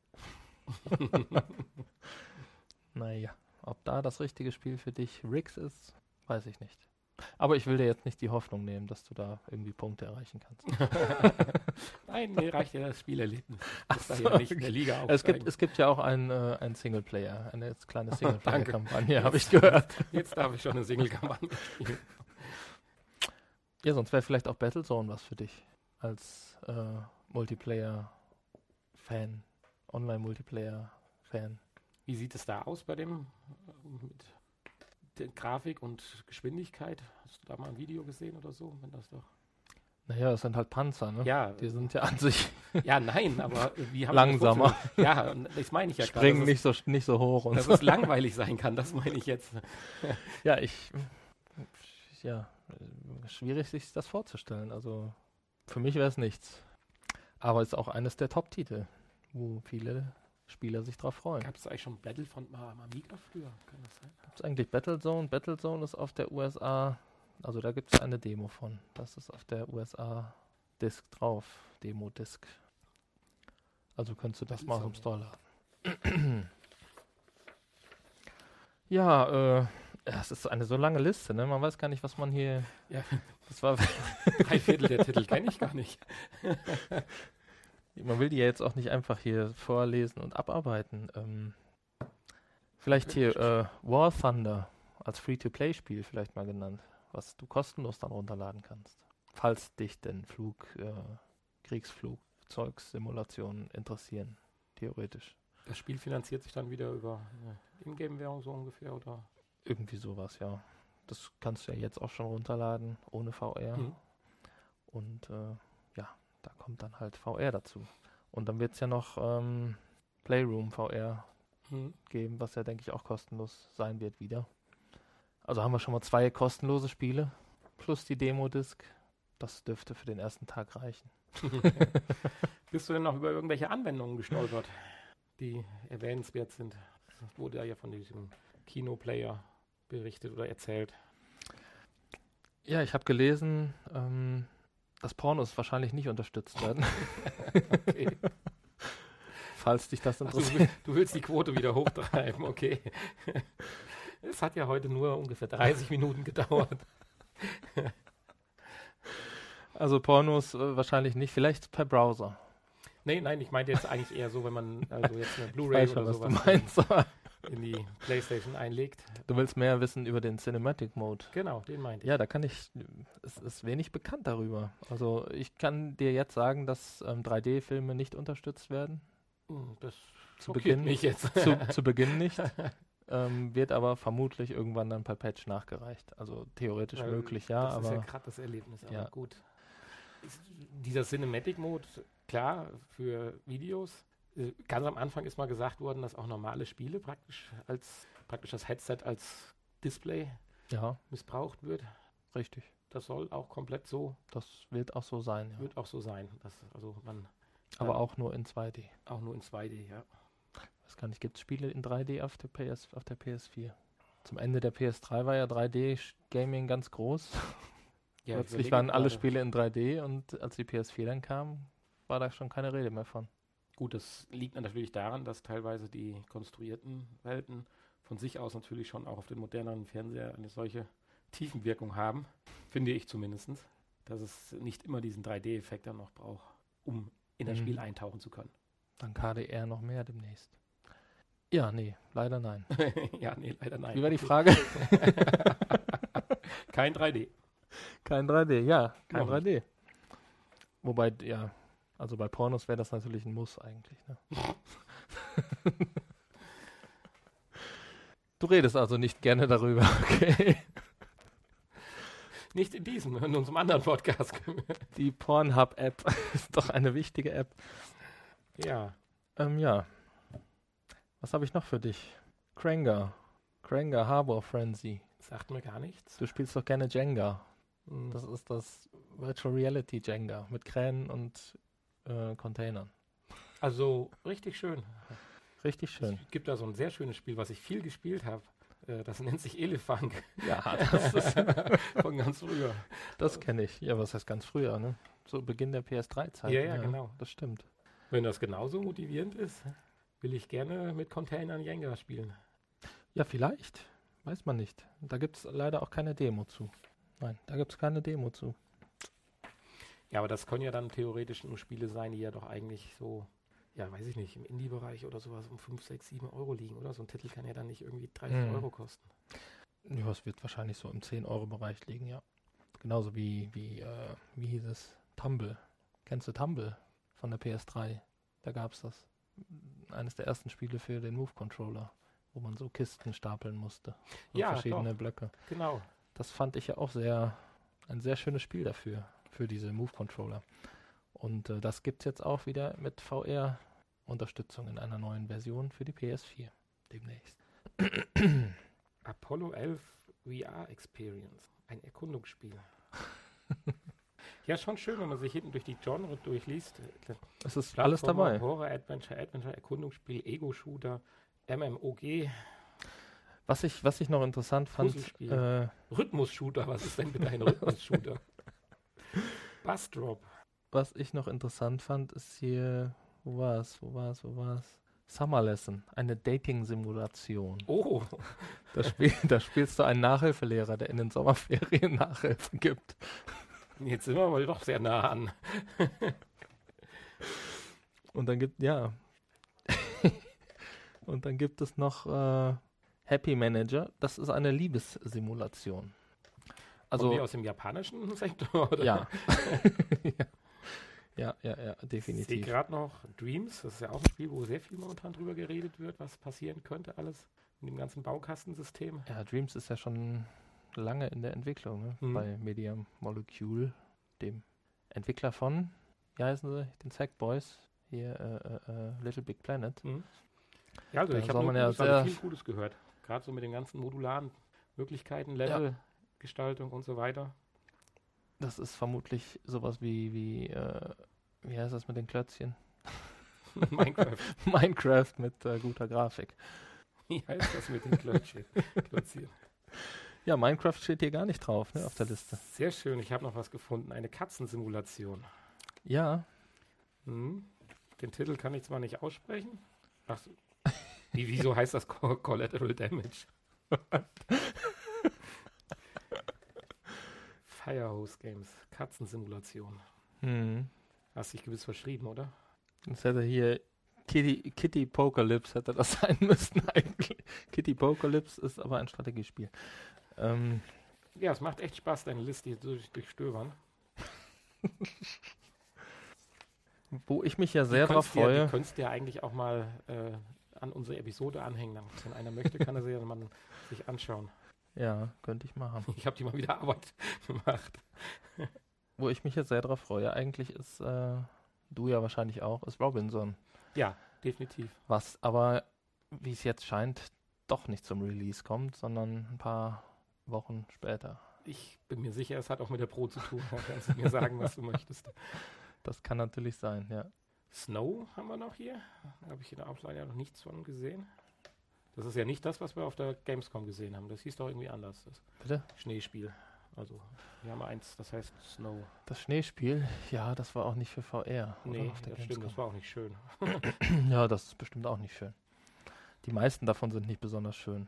A: naja, ob da das richtige Spiel für dich Rix ist, weiß ich nicht. Aber ich will dir jetzt nicht die Hoffnung nehmen, dass du da irgendwie Punkte erreichen kannst.
B: Nein, mir reicht ja das Spielerlebnis. Das
A: Ach
B: da ja
A: so,
B: nicht in der
A: okay.
B: Liga
A: Es
B: aufsteigen.
A: gibt, es gibt ja auch ein, äh, ein Singleplayer, eine kleine. Singleplayer-Kampagne, habe ich gehört.
B: Jetzt darf ich schon eine Single-Kampagne spielen.
A: Ja, sonst wäre vielleicht auch Battlezone was für dich als äh, Multiplayer-Fan, Online-Multiplayer-Fan.
B: Wie sieht es da aus bei dem mit der Grafik und Geschwindigkeit? Hast du da mal ein Video gesehen oder so? Wenn das doch.
A: Naja, das sind halt Panzer, ne?
B: Ja,
A: Die sind ja an sich
B: ja, nein, aber wie haben
A: Langsamer.
B: Ja, das meine ich ja gerade.
A: springen nicht so, nicht so hoch und
B: dass es langweilig sein kann, das meine ich jetzt.
A: Ja, ich. Ja, schwierig sich das vorzustellen. Also für mich wäre es nichts. Aber es ist auch eines der Top-Titel, wo viele Spieler sich drauf freuen.
B: Gab es eigentlich schon Battlefront mal am Amiga früher? Kann das sein?
A: Gibt es eigentlich Battlezone? Battlezone ist auf der USA, also da gibt es eine Demo von. Das ist auf der USA Disk drauf, Demo-Disk. Also könntest du das mal aus dem Store laden. ja, äh, es ist eine so lange Liste, ne? Man weiß gar nicht, was man hier.
B: Ja.
A: Das war,
B: Drei Viertel der Titel kenne ich gar nicht.
A: man will die ja jetzt auch nicht einfach hier vorlesen und abarbeiten. Ähm, vielleicht hier äh, War Thunder als Free-to-Play-Spiel vielleicht mal genannt, was du kostenlos dann runterladen kannst. Falls dich denn Flug, äh, Kriegsflugzeugsimulationen interessieren, theoretisch.
B: Das Spiel finanziert sich dann wieder über Ingame-Währung so ungefähr, oder?
A: Irgendwie sowas, ja. Das kannst du ja jetzt auch schon runterladen, ohne VR.
B: Mhm.
A: Und äh, da kommt dann halt VR dazu. Und dann wird es ja noch ähm, Playroom VR
B: Mhm.
A: geben, was ja, denke ich, auch kostenlos sein wird wieder. Also haben wir schon mal zwei kostenlose Spiele plus die Demo-Disc. Das dürfte für den ersten Tag reichen.
B: Bist du denn noch über irgendwelche Anwendungen gestolpert, die erwähnenswert sind? Es wurde ja von diesem Kinoplayer berichtet oder erzählt.
A: Ja, ich habe gelesen, ähm, dass Pornos wahrscheinlich nicht unterstützt werden,
B: Okay.
A: falls dich das interessiert.
B: will- du willst die Quote wieder hochtreiben, okay. Es hat ja heute nur ungefähr 30 Minuten gedauert.
A: Also Pornos äh, wahrscheinlich nicht, vielleicht per Browser.
B: Nee, nein, ich meinte jetzt eigentlich eher so, wenn man also jetzt eine Blu-ray oder
A: was du
B: sowas
A: meinst. Aber
B: in die Playstation einlegt.
A: Du willst mehr wissen über den Cinematic Mode.
B: Genau, den meinte ich.
A: Ja, da kann ich, es ist wenig bekannt darüber. Also ich kann dir jetzt sagen, dass ähm, 3D-Filme nicht unterstützt werden.
B: Hm, Das
A: Zu Beginn,
B: mich jetzt.
A: zu, zu Beginn nicht. Ähm, wird aber vermutlich irgendwann dann per Patch nachgereicht. Also theoretisch
B: Weil
A: möglich, ja,
B: das ist ja
A: aber
B: gerade das Erlebnis, aber
A: Ja.
B: gut. Ist dieser Cinematic Mode, klar, für Videos. Äh, Ganz am Anfang ist mal gesagt worden, dass auch normale Spiele praktisch als praktisch das Headset als Display
A: ja,
B: missbraucht wird.
A: richtig.
B: Das soll auch komplett so,
A: Das wird auch so sein, ja.
B: wird auch so sein. Dass also man
A: Aber
B: ja.
A: auch nur in 2D.
B: auch nur in 2D, ja.
A: weiß gar nicht, gibt es Spiele in 3D auf der, PS, auf der PS4? Zum Ende der PS3 war ja 3D-Gaming ganz groß. Ja, Plötzlich waren alle Spiele in 3D und als die PS4 dann kam, war da schon keine Rede mehr von.
B: Gut, das liegt natürlich daran, dass teilweise die konstruierten Welten von sich aus natürlich schon auch auf den moderneren Fernseher eine solche Tiefenwirkung haben, finde ich zumindest, dass es nicht immer diesen 3D-Effekt dann noch braucht, um in das mhm. Spiel eintauchen zu können.
A: Dann KDR noch mehr demnächst. Ja, nee, leider nein.
B: ja, nee, leider nein.
A: Wie war die Frage?
B: kein 3D.
A: Kein 3D, ja, kein Noch 3D. Nicht. Wobei, ja, also bei Pornos wäre das natürlich ein Muss eigentlich. Ne? du redest also nicht gerne darüber, okay?
B: Nicht in diesem, in unserem anderen Podcast.
A: Die Pornhub-App ist doch eine wichtige App.
B: Ja.
A: Ähm, ja. Was habe ich noch für dich? Kranger. Kranger Harbor Frenzy.
B: Sagt mir gar nichts.
A: Du spielst doch gerne Jenga. Mhm. Das ist das Virtual Reality Jenga mit Kränen und äh, Containern.
B: Also richtig schön.
A: Richtig schön.
B: Es gibt da so ein sehr schönes Spiel, was ich viel gespielt habe. Äh, das nennt sich Elefunk.
A: Ja, das ist von ganz früher. Das kenne ich. Ja, was heißt ganz früher, ne? So Beginn der PS3-Zeit.
B: Ja, ja, ja, genau.
A: Das stimmt.
B: Wenn das genauso motivierend ist, will ich gerne mit Containern Jenga spielen.
A: Ja, vielleicht. Weiß man nicht. Da gibt es leider auch keine Demo zu. Nein, da gibt es keine Demo zu.
B: Ja, aber das können ja dann theoretisch nur Spiele sein, die ja doch eigentlich so, ja, weiß ich nicht, im Indie-Bereich oder sowas um 5, 6, 7 Euro liegen, oder? So ein Titel kann ja dann nicht irgendwie 30 hm. Euro kosten.
A: Ja, es wird wahrscheinlich so im 10-Euro-Bereich liegen, ja. Genauso wie, wie, äh, wie hieß es? Tumble. Kennst du Tumble von der PS3? Da gab es das. Eines der ersten Spiele für den Move-Controller, wo man so Kisten stapeln musste.
B: So ja,
A: verschiedene doch. Blöcke.
B: Genau
A: das fand ich ja auch sehr, ein sehr schönes Spiel dafür, für diese Move-Controller. Und äh, das gibt es jetzt auch wieder mit VR-Unterstützung in einer neuen Version für die PS4 demnächst.
B: Apollo 11 VR Experience, ein Erkundungsspiel. ja, schon schön, wenn man sich hinten durch die Genre durchliest.
A: Es ist alles dabei.
B: Horror, Adventure, Adventure, Erkundungsspiel, Ego-Shooter, MMOG,
A: was ich, was ich noch interessant fand.
B: Äh, Rhythmus-Shooter, was ist denn bitte ein Rhythmus-Shooter? Bassdrop.
A: Was ich noch interessant fand, ist hier, wo war es, wo war es, wo war es? Summer Lesson, eine Dating-Simulation.
B: Oh.
A: Da, spiel, da spielst du einen Nachhilfelehrer, der in den Sommerferien Nachhilfe gibt.
B: Jetzt sind wir mal doch sehr nah an.
A: Und dann gibt, ja. Und dann gibt es noch äh, Happy Manager, das ist eine Liebessimulation.
B: Also Kommen aus dem japanischen Sektor? Oder?
A: Ja. ja. ja, ja, definitiv. Ich
B: sehe gerade noch Dreams, das ist ja auch ein Spiel, wo sehr viel momentan drüber geredet wird, was passieren könnte alles in dem ganzen Baukastensystem.
A: Ja, Dreams ist ja schon lange in der Entwicklung ne? mhm. bei Media Molecule, dem Entwickler von, wie heißen sie, den Sack Boys, hier äh, äh, äh, Little Big Planet. Mhm.
B: Ja, also da ich habe ja sehr viel Gutes gehört. Gerade so mit den ganzen modularen Möglichkeiten, Levelgestaltung ja. Und so weiter.
A: Das ist vermutlich sowas wie, wie, äh, wie heißt das mit den Klötzchen?
B: Minecraft.
A: Minecraft mit äh, guter Grafik.
B: Wie heißt das mit den Klötzchen? Klötzchen?
A: Ja, Minecraft steht hier gar nicht drauf, ne, auf der Liste.
B: Sehr schön, ich habe noch was gefunden. Eine Katzensimulation.
A: Ja.
B: Hm. Den Titel kann ich zwar nicht aussprechen. Ach, wie, wieso heißt das Collateral Damage? Firehose Games, Katzensimulation.
A: Hm.
B: Hast dich gewiss verschrieben, oder?
A: Das hätte hier Kitty, Kitty Pokerlips hätte das sein müssen eigentlich. Kitty Pokerlips ist aber ein Strategiespiel. Ähm,
B: ja, es macht echt Spaß, deine Liste hier durch, durchstöbern.
A: Wo ich mich ja sehr drauf freue.
B: Ja, du könntest ja eigentlich auch mal äh, an unsere Episode anhängen. Wenn einer möchte, kann er sie ja mal sich anschauen.
A: Ja, könnte ich machen.
B: Ich habe die mal wieder Arbeit gemacht.
A: Wo ich mich jetzt sehr drauf freue, eigentlich ist, äh, du ja wahrscheinlich auch, ist Robinson.
B: Ja, definitiv.
A: Was aber, wie es jetzt scheint, doch nicht zum Release kommt, sondern ein paar Wochen später.
B: Ich bin mir sicher, es hat auch mit der Pro zu tun. Da kannst du mir sagen, was du möchtest.
A: Das kann natürlich sein, ja.
B: Snow haben wir noch hier. Da habe ich in der Outline ja noch nichts von gesehen. Das ist ja nicht das, was wir auf der Gamescom gesehen haben. Das hieß doch irgendwie anders. Das
A: Bitte?
B: Schneespiel. Also, wir haben eins, das heißt Snow.
A: Das Schneespiel, ja, das war auch nicht für VR.
B: Nee, das stimmt, das
A: Gamescom.
B: war auch nicht schön.
A: Ja, das ist bestimmt auch nicht schön. Die meisten davon sind nicht besonders schön.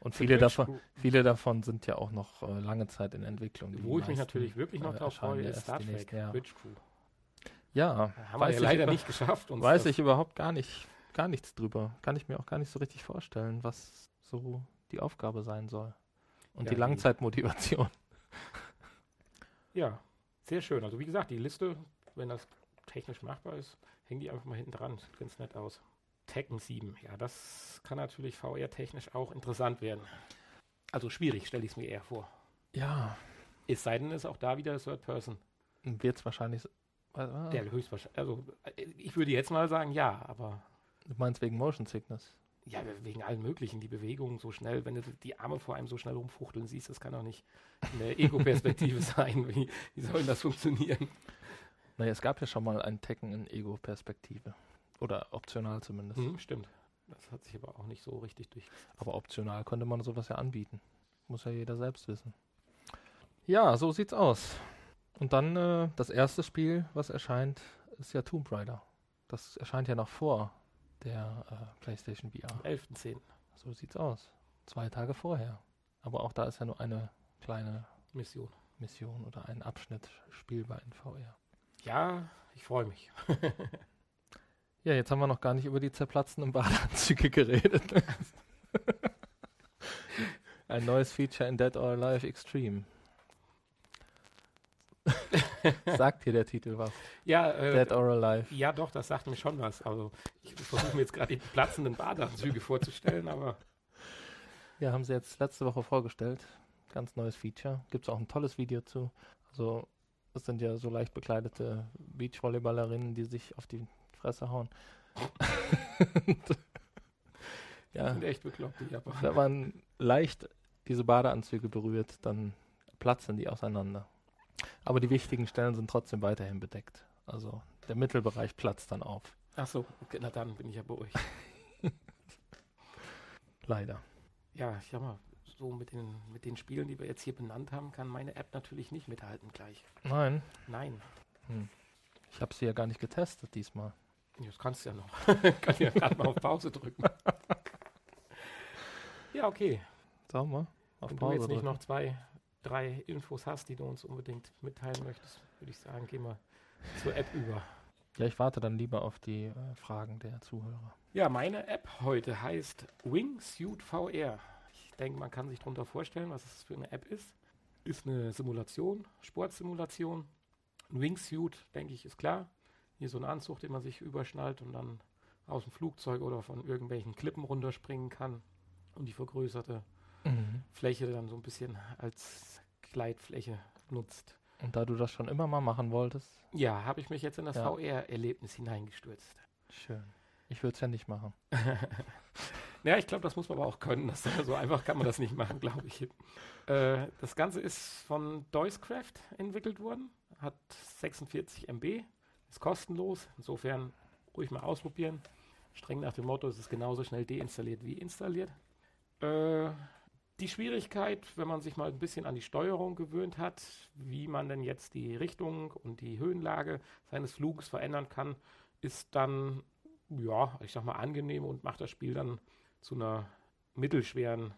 A: Und
B: Für
A: viele davon, viele davon sind ja auch noch äh, lange Zeit in Entwicklung.
B: Wo ich mich natürlich wirklich noch
A: äh,
B: drauf freue,
A: ja
B: ist Star Trek,
A: nächsten Jahre.
B: Bridge Crew.
A: Ja,
B: Haben wir ja leider
A: über-
B: nicht geschafft.
A: Weiß
B: das-
A: ich überhaupt gar nicht, gar nichts drüber. Kann ich mir auch gar nicht so richtig vorstellen, was so die Aufgabe sein soll. Und
B: Ja,
A: die Langzeitmotivation.
B: Ja, sehr schön. Also wie gesagt, die Liste, wenn das technisch machbar ist, hängen die einfach mal hinten dran. Sieht ganz nett aus. Tekken 7, ja, das kann natürlich VR-technisch auch interessant werden. Also schwierig, stelle ich es mir eher vor.
A: Ja,
B: Es sei denn, es ist auch da wieder Third Person.
A: wird es wahrscheinlich. so- Ah,
B: Der höchstwahrscheinlich, also äh, ich würde jetzt mal sagen, ja, aber
A: du meinst wegen Motion Sickness?
B: ja, wegen allen möglichen, die Bewegungen so schnell, wenn du die Arme vor einem so schnell rumfuchteln siehst, das kann doch nicht eine Ego-Perspektive sein. Wie, wie soll das funktionieren?
A: Naja, es gab ja schon mal ein Tekken in Ego-Perspektive. Oder optional zumindest.
B: Hm, stimmt. Das hat sich aber auch nicht so richtig durch.
A: Aber optional könnte man sowas ja anbieten. Muss ja jeder selbst wissen. Ja, so sieht's aus. Und dann äh, das erste Spiel, was erscheint, ist ja Tomb Raider. Das erscheint ja noch vor der äh, PlayStation VR.
B: Am 11.10.
A: So sieht's aus. Zwei Tage vorher. Aber auch da ist ja nur eine kleine
B: Mission.
A: Mission oder ein Abschnitt spielbar in VR.
B: Ja, ich freue mich.
A: Ja, jetzt haben wir noch gar nicht über die zerplatzenden Badeanzüge geredet. Ein neues Feature in Dead or Alive Extreme. Sagt hier der Titel was?
B: Ja, äh,
A: Dead or Alive.
B: ja, doch, das sagt mir schon was. Also, ich versuche mir jetzt gerade die platzenden Badeanzüge vorzustellen, aber
A: Ja, haben sie jetzt letzte Woche vorgestellt. Ganz neues Feature. Gibt es auch ein tolles Video zu. Also, das sind ja so leicht bekleidete Beachvolleyballerinnen, die sich auf die Fresse hauen. ja,
B: sind echt bekloppt, die aber.
A: wenn man leicht diese Badeanzüge berührt, dann platzen die auseinander. Aber die wichtigen Stellen sind trotzdem weiterhin bedeckt. Also der Mittelbereich platzt dann auf.
B: Ach so, okay, na dann bin ich ja beruhigt.
A: Leider.
B: Ja, ich sag mal, so mit den, mit den Spielen, die wir jetzt hier benannt haben, kann meine App natürlich nicht mithalten gleich.
A: Nein,
B: Nein,
A: ich habe sie ja gar nicht getestet diesmal.
B: das kannst du ja noch. kann ja gerade mal auf Pause drücken. ja, okay.
A: Sagen wir. Auf
B: Wenn du
A: Pause
B: jetzt nicht
A: drücken.
B: noch zwei, drei Infos hast, die du uns unbedingt mitteilen möchtest, würde ich sagen, gehen wir zur App über.
A: Ja, ich warte dann lieber auf die äh, Fragen der Zuhörer.
B: Ja, meine App heute heißt Wingsuit VR. Ich denke, man kann sich darunter vorstellen, was es für eine App ist. Ist eine Simulation, Sportsimulation. Ein Wingsuit, denke ich, ist klar. Hier so ein Anzug, den man sich überschnallt und dann aus dem Flugzeug oder von irgendwelchen Klippen runterspringen kann. Und die vergrößerte Fläche dann so ein bisschen als Gleitfläche nutzt.
A: Und da du das schon immer mal machen wolltest,
B: Ja, habe ich mich jetzt in das
A: Ja.
B: VR-Erlebnis hineingestürzt.
A: schön. Ich würde es ja nicht machen.
B: Ja, ich glaube, das muss man aber auch können. Das, so einfach kann man das nicht machen, glaube ich. Äh, das Ganze ist von Doiscraft entwickelt worden, hat 46 MB, ist kostenlos. Insofern ruhig mal ausprobieren. Streng nach dem Motto, es ist genauso schnell deinstalliert wie installiert. Äh, die Schwierigkeit, wenn man sich mal ein bisschen an die Steuerung gewöhnt hat, wie man denn jetzt die Richtung und die Höhenlage seines Fluges verändern kann, ist dann, ja, ich sag mal, angenehm und macht das Spiel dann zu einer mittelschweren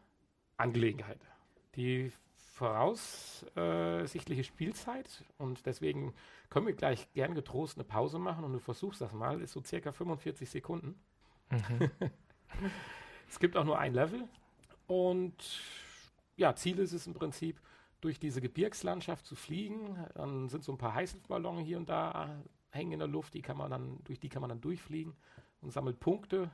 B: Angelegenheit. Die voraussichtliche Spielzeit, und deswegen können wir gleich gern getrost eine Pause machen und du versuchst das mal, ist so circa 45 Sekunden.
A: Mhm.
B: Es gibt auch nur ein Level und ja, Ziel ist es im Prinzip, durch diese Gebirgslandschaft zu fliegen. Dann sind so ein paar Heißluftballons hier und da hängen in der Luft, die kann man dann, durch die kann man dann durchfliegen und sammelt Punkte.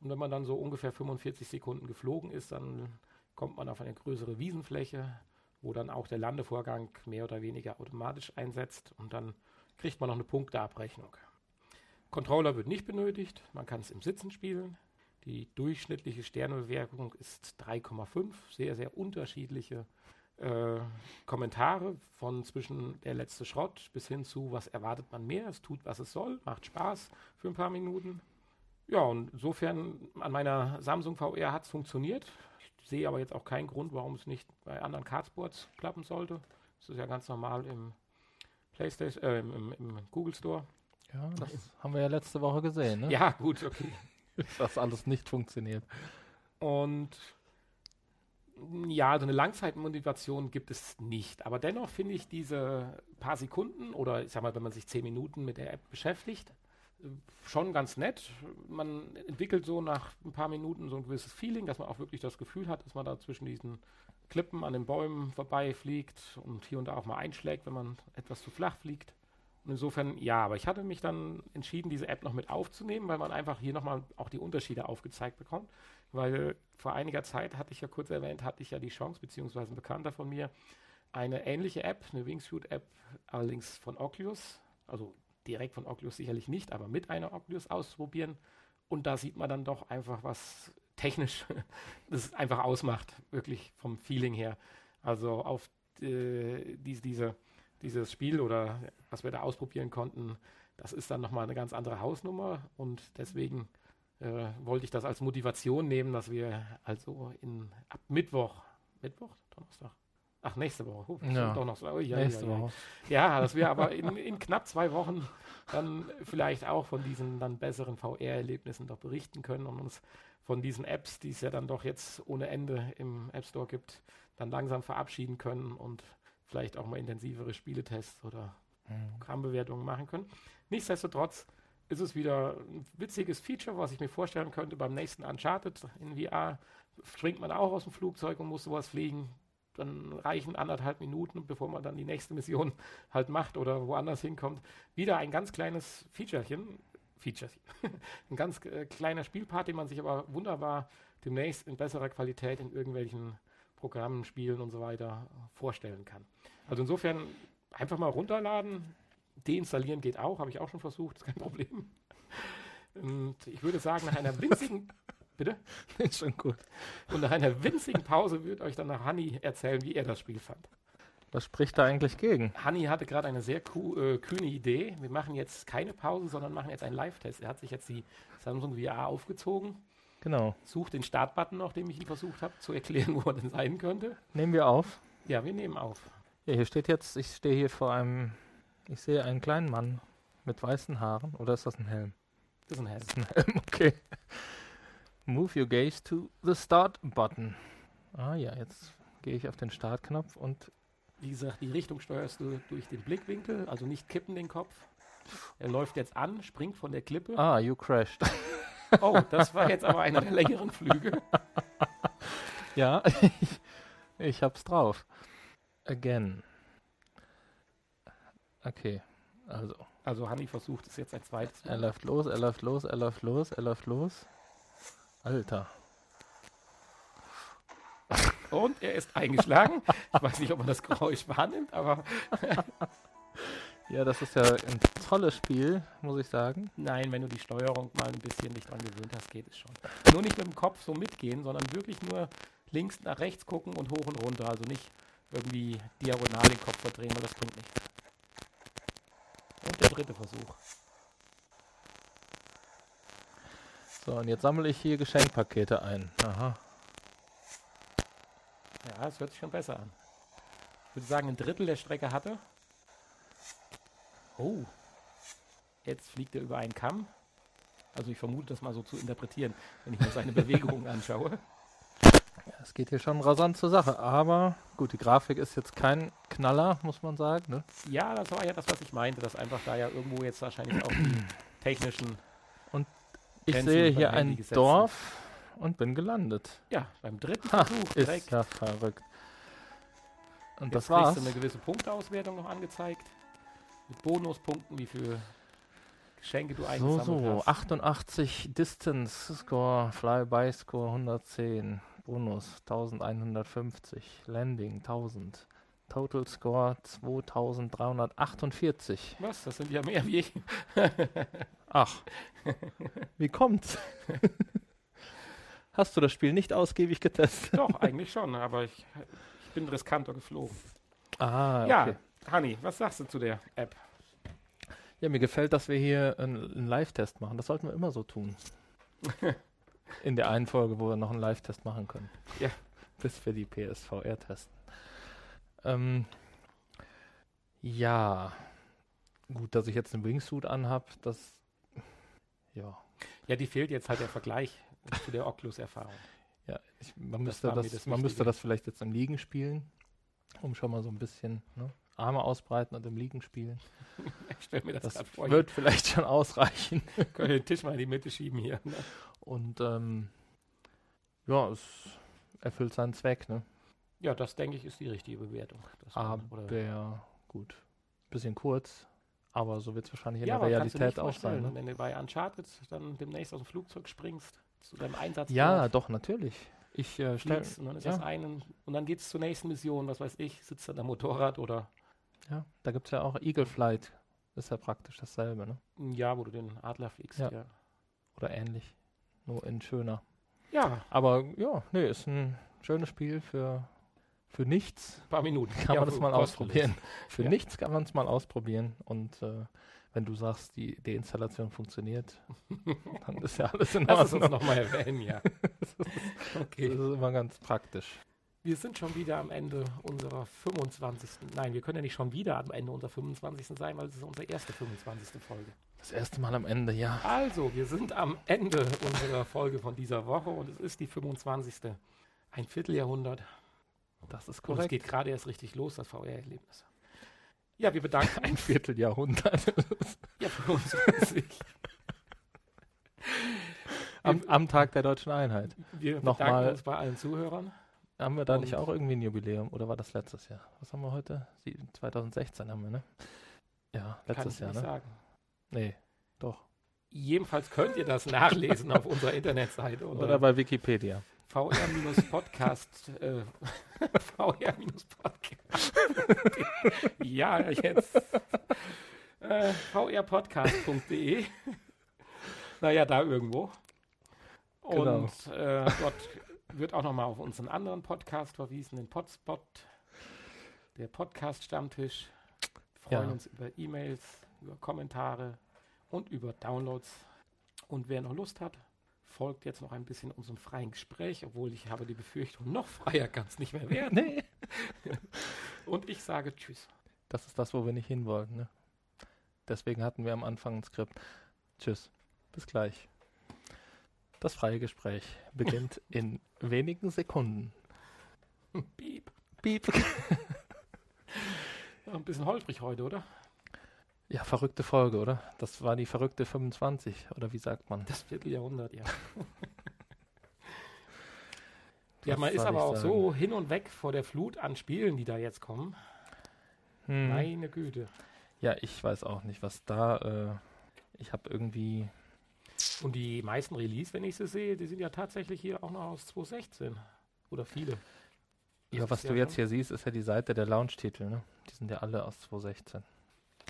B: Und wenn man dann so ungefähr 45 Sekunden geflogen ist, dann kommt man auf eine größere Wiesenfläche, wo dann auch der Landevorgang mehr oder weniger automatisch einsetzt und dann kriegt man noch eine Punkteabrechnung. Controller wird nicht benötigt, man kann es im Sitzen spielen. Die durchschnittliche Sternebewertung ist 3,5, sehr, sehr unterschiedliche äh, Kommentare von zwischen der letzte Schrott bis hin zu, was erwartet man mehr, es tut, was es soll, macht Spaß für ein paar Minuten. Ja, und insofern an meiner Samsung VR hat es funktioniert. Ich sehe aber jetzt auch keinen Grund, warum es nicht bei anderen Cardsports klappen sollte. Das ist ja ganz normal im PlayStation, äh, im, im, Google Store.
A: Ja, das haben wir ja letzte Woche gesehen, ne?
B: Ja, gut, okay.
A: Dass alles nicht funktioniert.
B: Und ja, also eine Langzeitmotivation gibt es nicht. Aber dennoch finde ich diese paar Sekunden oder ich sag mal, wenn man sich zehn Minuten mit der App beschäftigt, schon ganz nett. Man entwickelt so nach ein paar Minuten so ein gewisses Feeling, dass man auch wirklich das Gefühl hat, dass man da zwischen diesen Klippen an den Bäumen vorbeifliegt und hier und da auch mal einschlägt, wenn man etwas zu flach fliegt. Und insofern, ja, aber ich hatte mich dann entschieden, diese App noch mit aufzunehmen, weil man einfach hier nochmal auch die Unterschiede aufgezeigt bekommt. Weil vor einiger Zeit, hatte ich ja kurz erwähnt, hatte ich ja die Chance, beziehungsweise ein Bekannter von mir, eine ähnliche App, eine Wingsuit-App, allerdings von Oculus, also direkt von Oculus sicherlich nicht, aber mit einer Oculus auszuprobieren. Und da sieht man dann doch einfach, was technisch das einfach ausmacht, wirklich vom Feeling her. Also auf äh, die, diese, dieses Spiel oder was wir da ausprobieren konnten, das ist dann nochmal eine ganz andere Hausnummer. Und deswegen äh, wollte ich das als Motivation nehmen, dass wir also in ab Mittwoch, Mittwoch, Donnerstag, ach nächste Woche, oh,
A: ja.
B: so, oh, ja,
A: nächste
B: ja,
A: Woche.
B: Ja, dass wir aber in, in knapp zwei Wochen dann vielleicht auch von diesen dann besseren VR-Erlebnissen doch berichten können und uns von diesen Apps, die es ja dann doch jetzt ohne Ende im App Store gibt, dann langsam verabschieden können und vielleicht auch mal intensivere Spieletests oder mhm. Programmbewertungen machen können. Nichtsdestotrotz ist es wieder ein witziges Feature, was ich mir vorstellen könnte beim nächsten Uncharted in VR. Springt man auch aus dem Flugzeug und muss sowas fliegen. Dann reichen anderthalb Minuten, bevor man dann die nächste Mission halt macht oder woanders hinkommt. Wieder ein ganz kleines Featurechen. Featurechen. ein ganz äh, kleiner Spielpart, den man sich aber wunderbar demnächst in besserer Qualität in irgendwelchen Programmen, Spielen und so weiter vorstellen kann. Also insofern einfach mal runterladen, Deinstallieren geht auch, habe ich auch schon versucht, ist kein Problem. Und ich würde sagen, nach einer winzigen. Bitte?
A: Ist schon gut.
B: Und nach einer winzigen Pause wird euch dann nach Hanni erzählen, wie er das Spiel fand.
A: Was spricht da eigentlich gegen?
B: Hanni hatte gerade eine sehr äh, kühne Idee. Wir machen jetzt keine Pause, sondern machen jetzt einen Live-Test. Er hat sich jetzt die Samsung VR aufgezogen.
A: Genau.
B: Sucht den Startbutton noch, dem ich ihm versucht habe zu erklären, wo er denn sein könnte.
A: Nehmen wir auf?
B: Ja, wir nehmen auf.
A: Ja, hier steht jetzt, ich stehe hier vor einem ich sehe einen kleinen Mann mit weißen Haaren. Oder ist das ein Helm?
B: Das ist ein Helm. Das ist
A: ein Helm, okay. Move your gaze to the Start Button. Ah ja, jetzt gehe ich auf den Startknopf und...
B: Wie gesagt, die Richtung steuerst du durch den Blickwinkel, also nicht kippen den Kopf. Er läuft jetzt an, springt von der Klippe.
A: Ah, you crashed.
B: Oh, das war jetzt aber einer der längeren Flüge.
A: ja, ich, ich hab's drauf. Again. Okay, also.
B: Also Hanni versucht es jetzt ein zweites
A: Mal. Er läuft los, er läuft los, er läuft los, er läuft los. Alter.
B: Und er ist eingeschlagen. ich weiß nicht, ob man das Geräusch wahrnimmt, aber.
A: ja, das ist ja ein tolles Spiel, muss ich sagen.
B: Nein, wenn du die Steuerung mal ein bisschen nicht dran gewöhnt hast, geht es schon. Nur nicht mit dem Kopf so mitgehen, sondern wirklich nur links nach rechts gucken und hoch und runter. Also nicht irgendwie diagonal den Kopf verdrehen, weil das bringt nichts. Und der dritte Versuch.
A: So, und jetzt sammle ich hier Geschenkpakete ein. Aha.
B: Ja, es hört sich schon besser an. Ich würde sagen, ein Drittel der Strecke hatte. Oh. Jetzt fliegt er über einen Kamm. Also ich vermute das mal so zu interpretieren, wenn ich mir seine Bewegungen anschaue.
A: Es geht hier schon rasant zur Sache, aber gut, die Grafik ist jetzt kein Knaller, muss man sagen. Ne?
B: Ja, das war ja das, was ich meinte, dass einfach da ja irgendwo jetzt wahrscheinlich auch die technischen.
A: Und ich Grenzen sehe hier ein. Dorf und bin gelandet.
B: Ja, beim dritten ha, Versuch
A: direkt. Ist ja verrückt.
B: Und jetzt das war's. du eine gewisse Punktauswertung noch angezeigt. Mit Bonuspunkten, wie viele Geschenke du eingesammelt
A: so, so,
B: hast.
A: 88 Distance Score, Flyby Score 110. Bonus 1150, Landing 1000, Total Score 2348.
B: Was? Das sind ja mehr wie ich.
A: Ach, wie kommt's? Hast du das Spiel nicht ausgiebig getestet?
B: Doch, eigentlich schon, aber ich, ich bin riskanter geflogen.
A: Ah, okay.
B: Ja, Hanni, was sagst du zu der App?
A: Ja, mir gefällt, dass wir hier einen, Live-Test machen. Das sollten wir immer so tun. In der einen Folge, wo wir noch einen Live-Test machen können.
B: Ja.
A: Bis wir die PSVR testen. Ähm, ja. Gut, dass ich jetzt einen Wingsuit anhab, das. Ja.
B: Ja, die fehlt jetzt halt der Vergleich zu der Oculus-Erfahrung.
A: Ja, ich, man, müsste
B: war mir
A: das,
B: das
A: man müsste das vielleicht jetzt im Liegen spielen, um schon mal so ein bisschen ne, Arme ausbreiten und im Liegen spielen.
B: Ich stell mir das,
A: Das
B: gerade vor.
A: wird vielleicht schon ausreichen.
B: Ich könnte den Tisch mal in die Mitte schieben hier. Ne?
A: Und ähm, ja, es erfüllt seinen Zweck, ne?
B: Ja, das denke ich ist die richtige Bewertung.
A: Aber gut, bisschen kurz, aber so wird es wahrscheinlich in
B: ja,
A: der Realität auch sein. Ne?
B: Wenn du bei Uncharted dann demnächst aus dem Flugzeug springst, zu deinem Einsatz
A: Ja, doch, natürlich. Ich äh, stell,
B: fliegst und dann ist
A: ja.
B: das einen und dann geht es zur nächsten Mission, was weiß ich, sitzt dann am Motorrad oder
A: ja, da gibt es ja auch Eagle Flight, ist ja praktisch dasselbe, ne?
B: ja, wo du den Adler fliegst.
A: Ja.
B: Ja,
A: Oder ähnlich, nur in schöner.
B: ja
A: Aber ja, nee, ist ein schönes Spiel für, für nichts.
B: ein paar Minuten.
A: Kann
B: ja,
A: man das mal ausprobieren. Für
B: Ja.
A: nichts kann man es mal ausprobieren. Und äh, wenn du sagst, die Deinstallation funktioniert, dann ist ja alles in
B: Lass es uns
A: Ordnung.
B: nochmal erwähnen, ja.
A: Das
B: Okay.
A: ist immer ganz praktisch.
B: Wir sind schon wieder am Ende unserer 25. Nein, wir können ja nicht schon wieder am Ende unserer 25. sein, weil es ist unsere erste 25. Folge.
A: Das erste Mal am Ende, ja.
B: Also, wir sind am Ende unserer Folge von dieser Woche und es ist die 25. Ein Vierteljahrhundert.
A: Das ist
B: Und es
A: korrekt.
B: geht gerade erst richtig los, das VR-Erlebnis. Ja, wir bedanken
A: Ein. Vierteljahrhundert.
B: Ja, 25.
A: am, am Tag der deutschen Einheit.
B: Wir bedanken
A: Nochmal-
B: uns bei allen Zuhörern.
A: Haben wir da nicht
B: Und-
A: auch irgendwie ein Jubiläum? Oder war das letztes Jahr? Was haben wir heute? Sie- 2016 haben wir, ne? Ja,
B: Kann
A: letztes
B: ich
A: Jahr,
B: nicht
A: ne?
B: sagen.
A: Nee, doch.
B: Jedenfalls könnt ihr das nachlesen auf unserer Internetseite
A: Oder
B: unter
A: bei Wikipedia.
B: VR-Podcast. äh, VR-Podcast. ja, jetzt. Äh, vrpodcast.de. naja, da irgendwo.
A: Genau.
B: Und äh, dort wird auch nochmal auf unseren anderen Podcast verwiesen, den Podspot, der Podcast-Stammtisch. Wir freuen
A: Ja.
B: uns über E-Mails, über Kommentare und über Downloads. Und wer noch Lust hat, folgt jetzt noch ein bisschen unserem freien Gespräch, obwohl ich habe die Befürchtung, noch freier kann es nicht mehr werden.
A: Nee.
B: Und ich sage Tschüss.
A: Das ist das, wo wir nicht hin wollten, ne? Deswegen hatten wir am Anfang ein Skript. Tschüss. Bis gleich. Das freie Gespräch beginnt in wenigen Sekunden.
B: Piep.
A: Piep.
B: Ein bisschen holprig heute, oder?
A: Ja, verrückte Folge, oder? Das war die verrückte 25, oder wie sagt man?
B: Das Vierteljahrhundert, ja. ja, man ist aber auch
A: sagen?
B: so hin und weg vor der Flut an Spielen, die da jetzt kommen.
A: Hm.
B: Meine Güte.
A: Ja, ich weiß auch nicht, was da. Äh, ich habe irgendwie.
B: Und die meisten Release, wenn ich sie sehe, die sind ja tatsächlich hier auch noch aus 2016. Oder viele. Das
A: Ja, was
B: ja
A: du jetzt
B: schon-
A: hier siehst, ist ja die Seite der Launch-Titel, ne? Die sind ja alle aus 2016.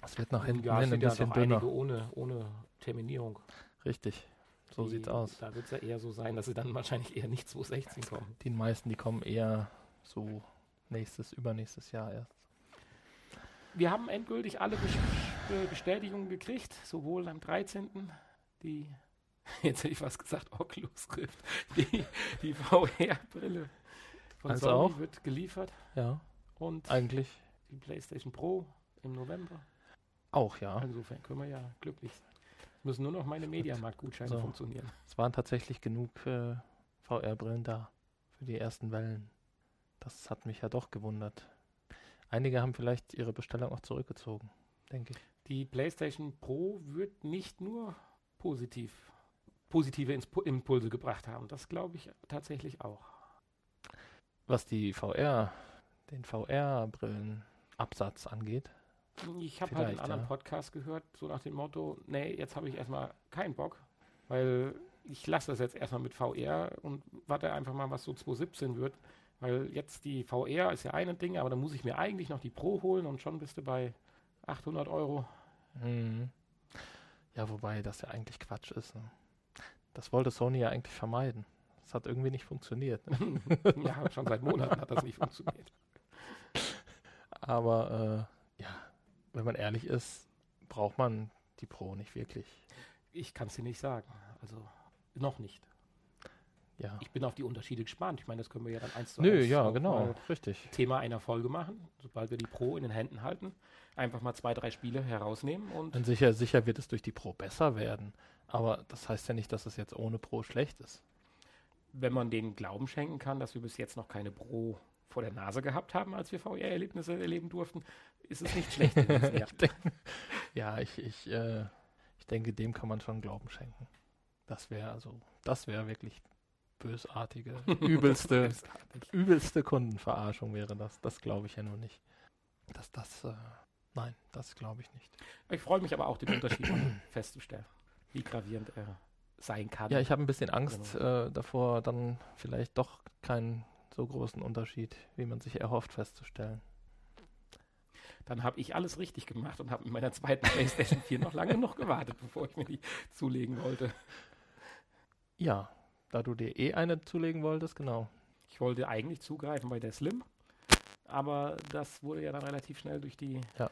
A: Das wird nach hinten
B: ja, es
A: hin ein
B: ja
A: bisschen
B: noch
A: dünner.
B: ohne, ohne Terminierung.
A: Richtig. So
B: Die-
A: sieht's aus.
B: Da wird es ja eher so sein, dass sie dann wahrscheinlich eher nicht 2016 kommen.
A: Die meisten, die kommen eher so nächstes, übernächstes Jahr erst.
B: Wir haben endgültig alle Bes Be- Bestätigungen gekriegt, sowohl am 13. die, jetzt hätte ich was gesagt, Oculus Rift, die, die VR-Brille von
A: Also
B: Sony
A: auch?
B: wird geliefert
A: Ja,
B: und
A: eigentlich
B: die PlayStation Pro im November.
A: auch, ja.
B: Insofern können wir ja glücklich sein. Es müssen nur noch meine Mediamarkt-Gutscheine
A: So.
B: funktionieren.
A: Es waren tatsächlich genug äh, VR-Brillen da für die ersten Wellen. Das hat mich ja doch gewundert. Einige haben vielleicht ihre Bestellung auch zurückgezogen, denke ich.
B: Die PlayStation Pro wird nicht nur positiv, positive Impulse gebracht haben. Das glaube ich tatsächlich auch.
A: Was die VR, den VR-Brillenabsatz angeht,
B: Ich habe halt einen anderen
A: ja.
B: Podcast gehört, so nach dem Motto, nee, jetzt habe ich erstmal keinen Bock, weil ich lasse das jetzt erstmal mit VR und warte einfach mal, was so 2017 wird. Weil jetzt die VR ist ja ein Ding, aber dann muss ich mir eigentlich noch die Pro holen und schon bist du bei 800 Euro.
A: Mhm. Ja, wobei das ja eigentlich Quatsch ist. Ne? Das wollte Sony ja eigentlich vermeiden. Das hat irgendwie nicht funktioniert. Ne?
B: ja, schon seit Monaten hat das nicht funktioniert.
A: Aber äh, ja, wenn man ehrlich ist, braucht man die Pro nicht wirklich.
B: Ich kann es dir nicht sagen. Also noch nicht.
A: Ja.
B: Ich bin auf die Unterschiede gespannt. Ich meine, das können wir ja dann eins zu
A: Nö,
B: eins
A: ja, genau, richtig.
B: Thema einer Folge machen, sobald wir die Pro in den Händen halten. Einfach mal zwei, drei Spiele herausnehmen und
A: Und sicher, sicher wird es durch die Pro besser werden. Aber das heißt ja nicht, dass es jetzt ohne Pro schlecht ist.
B: wenn man den Glauben schenken kann, dass wir bis jetzt noch keine Pro vor der Nase gehabt haben, als wir VR-Erlebnisse erleben durften, ist es nicht schlecht.
A: Ich denk- ja, ich, ich, äh, ich denke, dem kann man schon Glauben schenken. Das wäre also, das wäre wirklich bösartige, übelste, übelste Kundenverarschung wäre das. Das glaube ich ja nur nicht. Dass das, äh, nein, das glaube ich nicht.
B: Ich freue mich aber auch, den Unterschied festzustellen, wie gravierend er sein kann.
A: Ja, ich habe ein bisschen Angst äh, davor, dann vielleicht doch keinen so großen Unterschied, wie man sich erhofft, festzustellen.
B: Dann habe ich alles richtig gemacht und habe mit meiner zweiten PlayStation 4 noch lange noch gewartet, bevor ich mir die zulegen wollte.
A: Ja, da du dir eh eine zulegen wolltest, genau.
B: Ich wollte eigentlich zugreifen bei der Slim, aber das wurde ja dann relativ schnell durch die
A: Ja.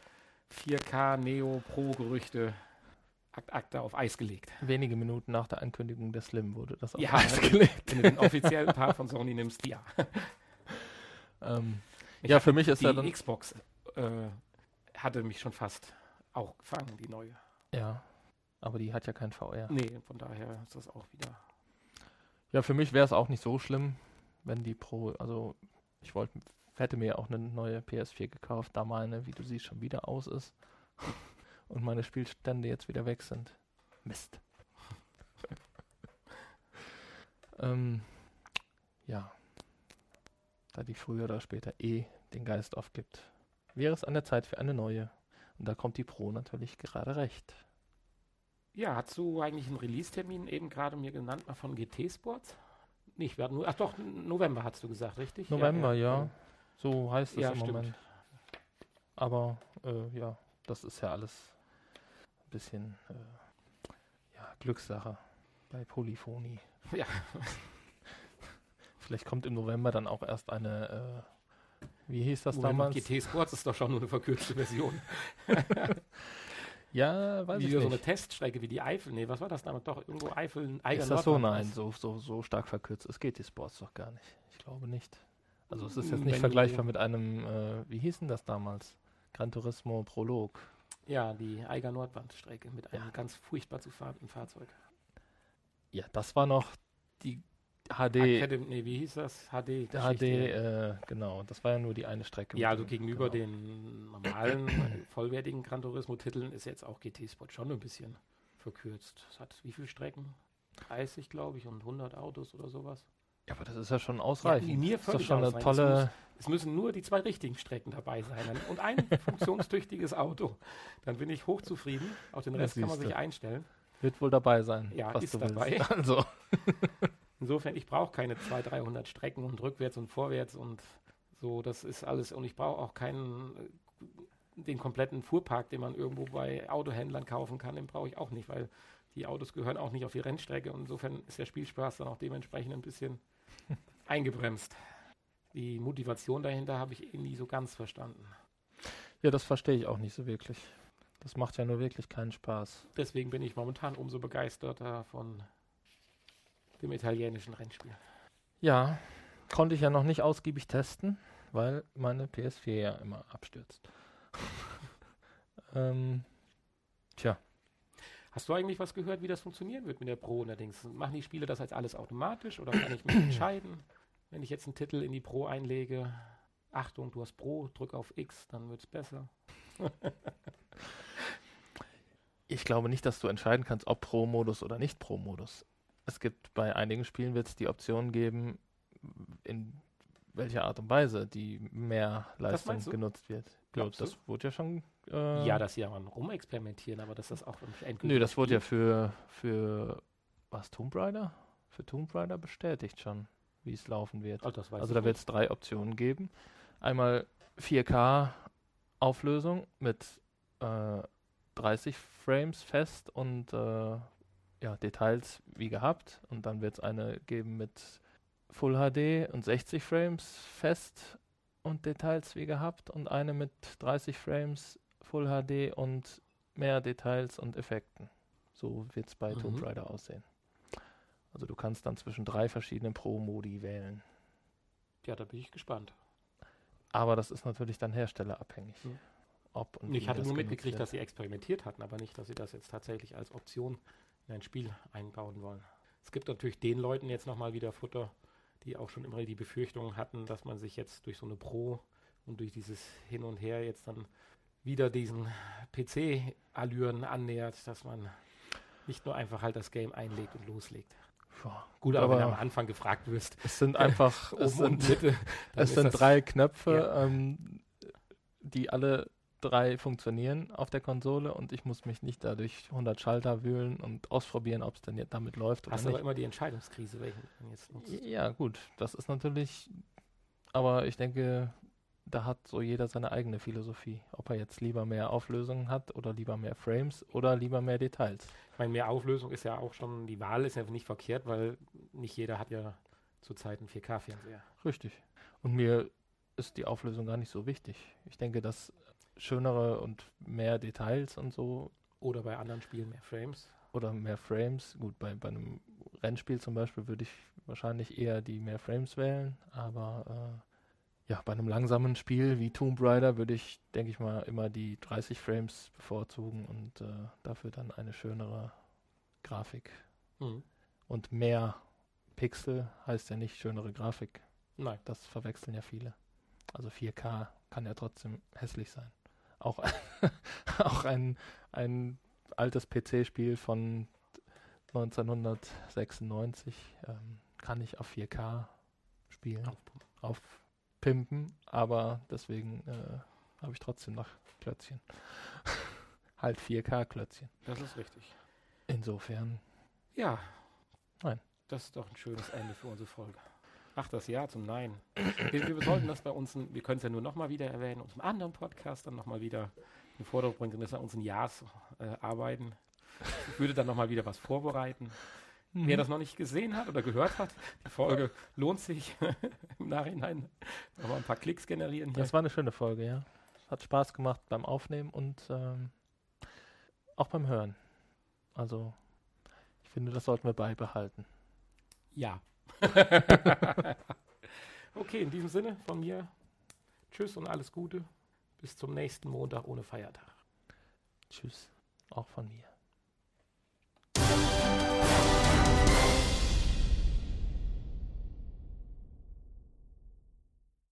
B: 4K Neo Pro Gerüchte Akt Akta auf Eis gelegt.
A: Wenige Minuten nach der Ankündigung der Slim wurde das auf
B: Ja,
A: Eis gelegt.
B: Wenn du den offiziellen Part von Sony nimmst, ja.
A: Ähm, ja, für mich ist
B: die
A: ja dann.
B: Xbox äh, hatte mich schon fast auch gefangen, die neue.
A: Ja, aber die hat ja kein VR.
B: Nee, von daher ist das auch wieder.
A: Ja, für mich wäre es auch nicht so schlimm, wenn die Pro, also ich wollte, hätte mir auch eine neue PS4 gekauft, da meine, wie du siehst, schon wieder aus ist und meine Spielstände jetzt wieder weg sind. Mist. ähm, ja, da die früher oder später eh den Geist aufgibt, wäre es an der Zeit für eine neue. Und da kommt die Pro natürlich gerade recht.
B: Ja, hast du eigentlich einen Release-Termin eben gerade mir genannt, mal von GT Sports? Nicht, hatten nur, ach doch, November hast du gesagt, richtig?
A: November, ja. So heißt es
B: Ja,
A: im
B: stimmt.
A: Moment. Aber äh, ja, das ist ja alles ein bisschen äh, ja, Glückssache bei Polyphonie.
B: Ja.
A: Vielleicht kommt im November dann auch erst eine, äh, wie hieß das
B: November
A: damals?
B: GT Sports ist doch schon nur eine verkürzte Version.
A: Ja, weiß
B: wie
A: ich
B: so eine
A: nicht.
B: Teststrecke wie die Eifel. Nee, was war das damals? Doch, irgendwo Eifel, Eiger
A: Ist das so? Nein, so, so, so stark verkürzt. Es geht die Sports doch gar nicht. Ich glaube nicht. Also es ist
B: Mm,
A: jetzt nicht
B: wenn
A: vergleichbar mit einem, äh, wie hieß denn das damals? Gran Turismo Prolog.
B: Ja, die Eiger Nordwandstrecke mit einem
A: Ja.
B: ganz furchtbar zu fahrenden Fahrzeug.
A: Ja, das war noch die HD,
B: Academy, nee, wie hieß das? HD.
A: HD, äh, genau. Das war ja nur die eine Strecke.
B: Ja, also
A: dem-
B: gegenüber
A: genau.
B: den normalen, vollwertigen Gran Turismo-Titeln ist jetzt auch GT Sport schon ein bisschen verkürzt. Es hat wie viele Strecken? 30, glaube ich, und 100 Autos oder sowas.
A: Ja, aber das ist ja schon ausreichend.
B: mir
A: das ist schon eine
B: ausreichend. Es
A: tolle.
B: Es müssen nur die zwei richtigen Strecken dabei sein und ein funktionstüchtiges Auto. Dann bin ich hochzufrieden. Auf den
A: Ja,
B: Rest kann man sich einstellen.
A: Wird wohl dabei sein.
B: Ja,
A: was
B: ist
A: du
B: dabei.
A: Willst. Also,
B: Insofern, ich brauche keine 200, 300 Strecken und rückwärts und vorwärts und so. Das ist alles. Und ich brauche auch keinen äh, den kompletten Fuhrpark, den man irgendwo bei Autohändlern kaufen kann, den brauche ich auch nicht, weil die Autos gehören auch nicht auf die Rennstrecke und insofern ist der Spielspaß dann auch dementsprechend ein bisschen eingebremst. Die Motivation dahinter habe ich eh nie so ganz verstanden.
A: ja, das verstehe ich auch nicht so wirklich. Das macht ja nur wirklich keinen Spaß.
B: Deswegen bin ich momentan umso begeisterter von dem italienischen Rennspiel.
A: Ja, konnte ich ja noch nicht ausgiebig testen, weil meine PS4 ja immer abstürzt. ähm, tja,
B: Hast du eigentlich was gehört, wie das funktionieren wird mit der Pro allerdings? Machen die Spiele das als alles automatisch oder kann ich mich entscheiden, wenn ich jetzt einen Titel in die Pro einlege? Achtung, du hast Pro, drück auf X, dann wird es besser.
A: ich glaube nicht, dass du entscheiden kannst, ob Pro-Modus oder nicht Pro-Modus. Es gibt bei einigen Spielen wird es die Option geben, in welcher Art und Weise die mehr Leistung genutzt wird.
B: Glaubst
A: das
B: du?
A: wurde ja schon. Äh,
B: ja, dass sie ja mal rumexperimentieren, aber dass das auch im endgültigen
A: Nö, das wurde ja für, für was, Tomb Raider? Für Tomb Raider bestätigt schon, wie es laufen wird.
B: Oh,
A: Also da wird es drei Optionen geben. Einmal 4K Auflösung mit äh, 30 Frames fest und äh, ja, Details wie gehabt. Und dann wird es eine geben mit Full HD und 60 Frames fest und Details wie gehabt und eine mit 30 Frames, Full HD und mehr Details und Effekten. So wird es bei mhm. Tomb Raider aussehen. Also du kannst dann zwischen drei verschiedenen Pro-Modi wählen.
B: Ja, da bin ich gespannt.
A: Aber das ist natürlich dann herstellerabhängig. Mhm.
B: Ob und ich hatte nur mitgekriegt, wird. dass sie experimentiert hatten, aber nicht, dass sie das jetzt tatsächlich als Option in ein Spiel einbauen wollen. Es gibt natürlich den Leuten jetzt nochmal wieder Futter, die auch schon immer die Befürchtung hatten, dass man sich jetzt durch so eine Pro und durch dieses Hin und Her jetzt dann wieder diesen PC-Allüren annähert, dass man nicht nur einfach halt das Game einlegt und loslegt.
A: Gut, aber, aber, wenn du am
B: Anfang gefragt wirst.
A: Es sind einfach es sind, Mitte, es sind drei Knöpfe, ja. ähm, die alle drei funktionieren auf der Konsole und ich muss mich nicht dadurch 100 Schalter wühlen und ausprobieren, ob es denn jetzt damit läuft
B: oder Hast nicht. aber immer die Entscheidungskrise, welchen man jetzt nutzt.
A: Ja, gut, das ist natürlich, aber ich denke, da hat so jeder seine eigene Philosophie. Ob er jetzt lieber mehr Auflösung hat oder lieber mehr Frames oder lieber mehr Details.
B: Ich meine, mehr Auflösung ist ja auch schon, die Wahl ist ja nicht verkehrt, weil nicht jeder hat ja zurzeit einen 4K-Fernseher.
A: Richtig. Und mir ist die Auflösung gar nicht so wichtig. Ich denke, dass schönere und mehr Details und so.
B: Oder bei anderen Spielen mehr Frames.
A: Oder mehr Frames. Gut, bei, bei einem Rennspiel zum Beispiel würde ich wahrscheinlich eher die mehr Frames wählen, aber äh, ja, bei einem langsamen Spiel wie Tomb Raider würde ich, denke ich mal, immer die 30 Frames bevorzugen und äh, dafür dann eine schönere Grafik. Mhm. Und mehr Pixel heißt ja nicht schönere Grafik.
B: Nein.
A: Das verwechseln ja viele. Also 4K kann ja trotzdem hässlich sein. Auch, auch ein, ein altes PC-Spiel von 1996 ähm, kann ich auf 4K spielen. Auf, pimpen, aber deswegen äh, habe ich trotzdem noch Klötzchen. halt 4K-Klötzchen.
B: Das ist richtig.
A: Insofern.
B: Ja. Nein. Das ist doch ein schönes Ende für unsere Folge. Ach, das Ja zum Nein. Wir, wir sollten das bei uns, wir können es ja nur nochmal wieder erwähnen, unserem anderen Podcast dann nochmal wieder in Vordergrund bringen, dass wir unseren Ja's äh, arbeiten. Ich würde dann nochmal wieder was vorbereiten. Mhm. Wer das noch nicht gesehen hat oder gehört hat, die Folge lohnt sich im Nachhinein. Nochmal ein paar Klicks generieren.
A: Hier. Das war eine schöne Folge, ja. Hat Spaß gemacht beim Aufnehmen und ähm, auch beim Hören. Also, ich finde, das sollten wir beibehalten.
B: Ja. okay, in diesem Sinne von mir. Tschüss und alles Gute. Bis zum nächsten Montag ohne Feiertag.
A: Tschüss. Auch von mir.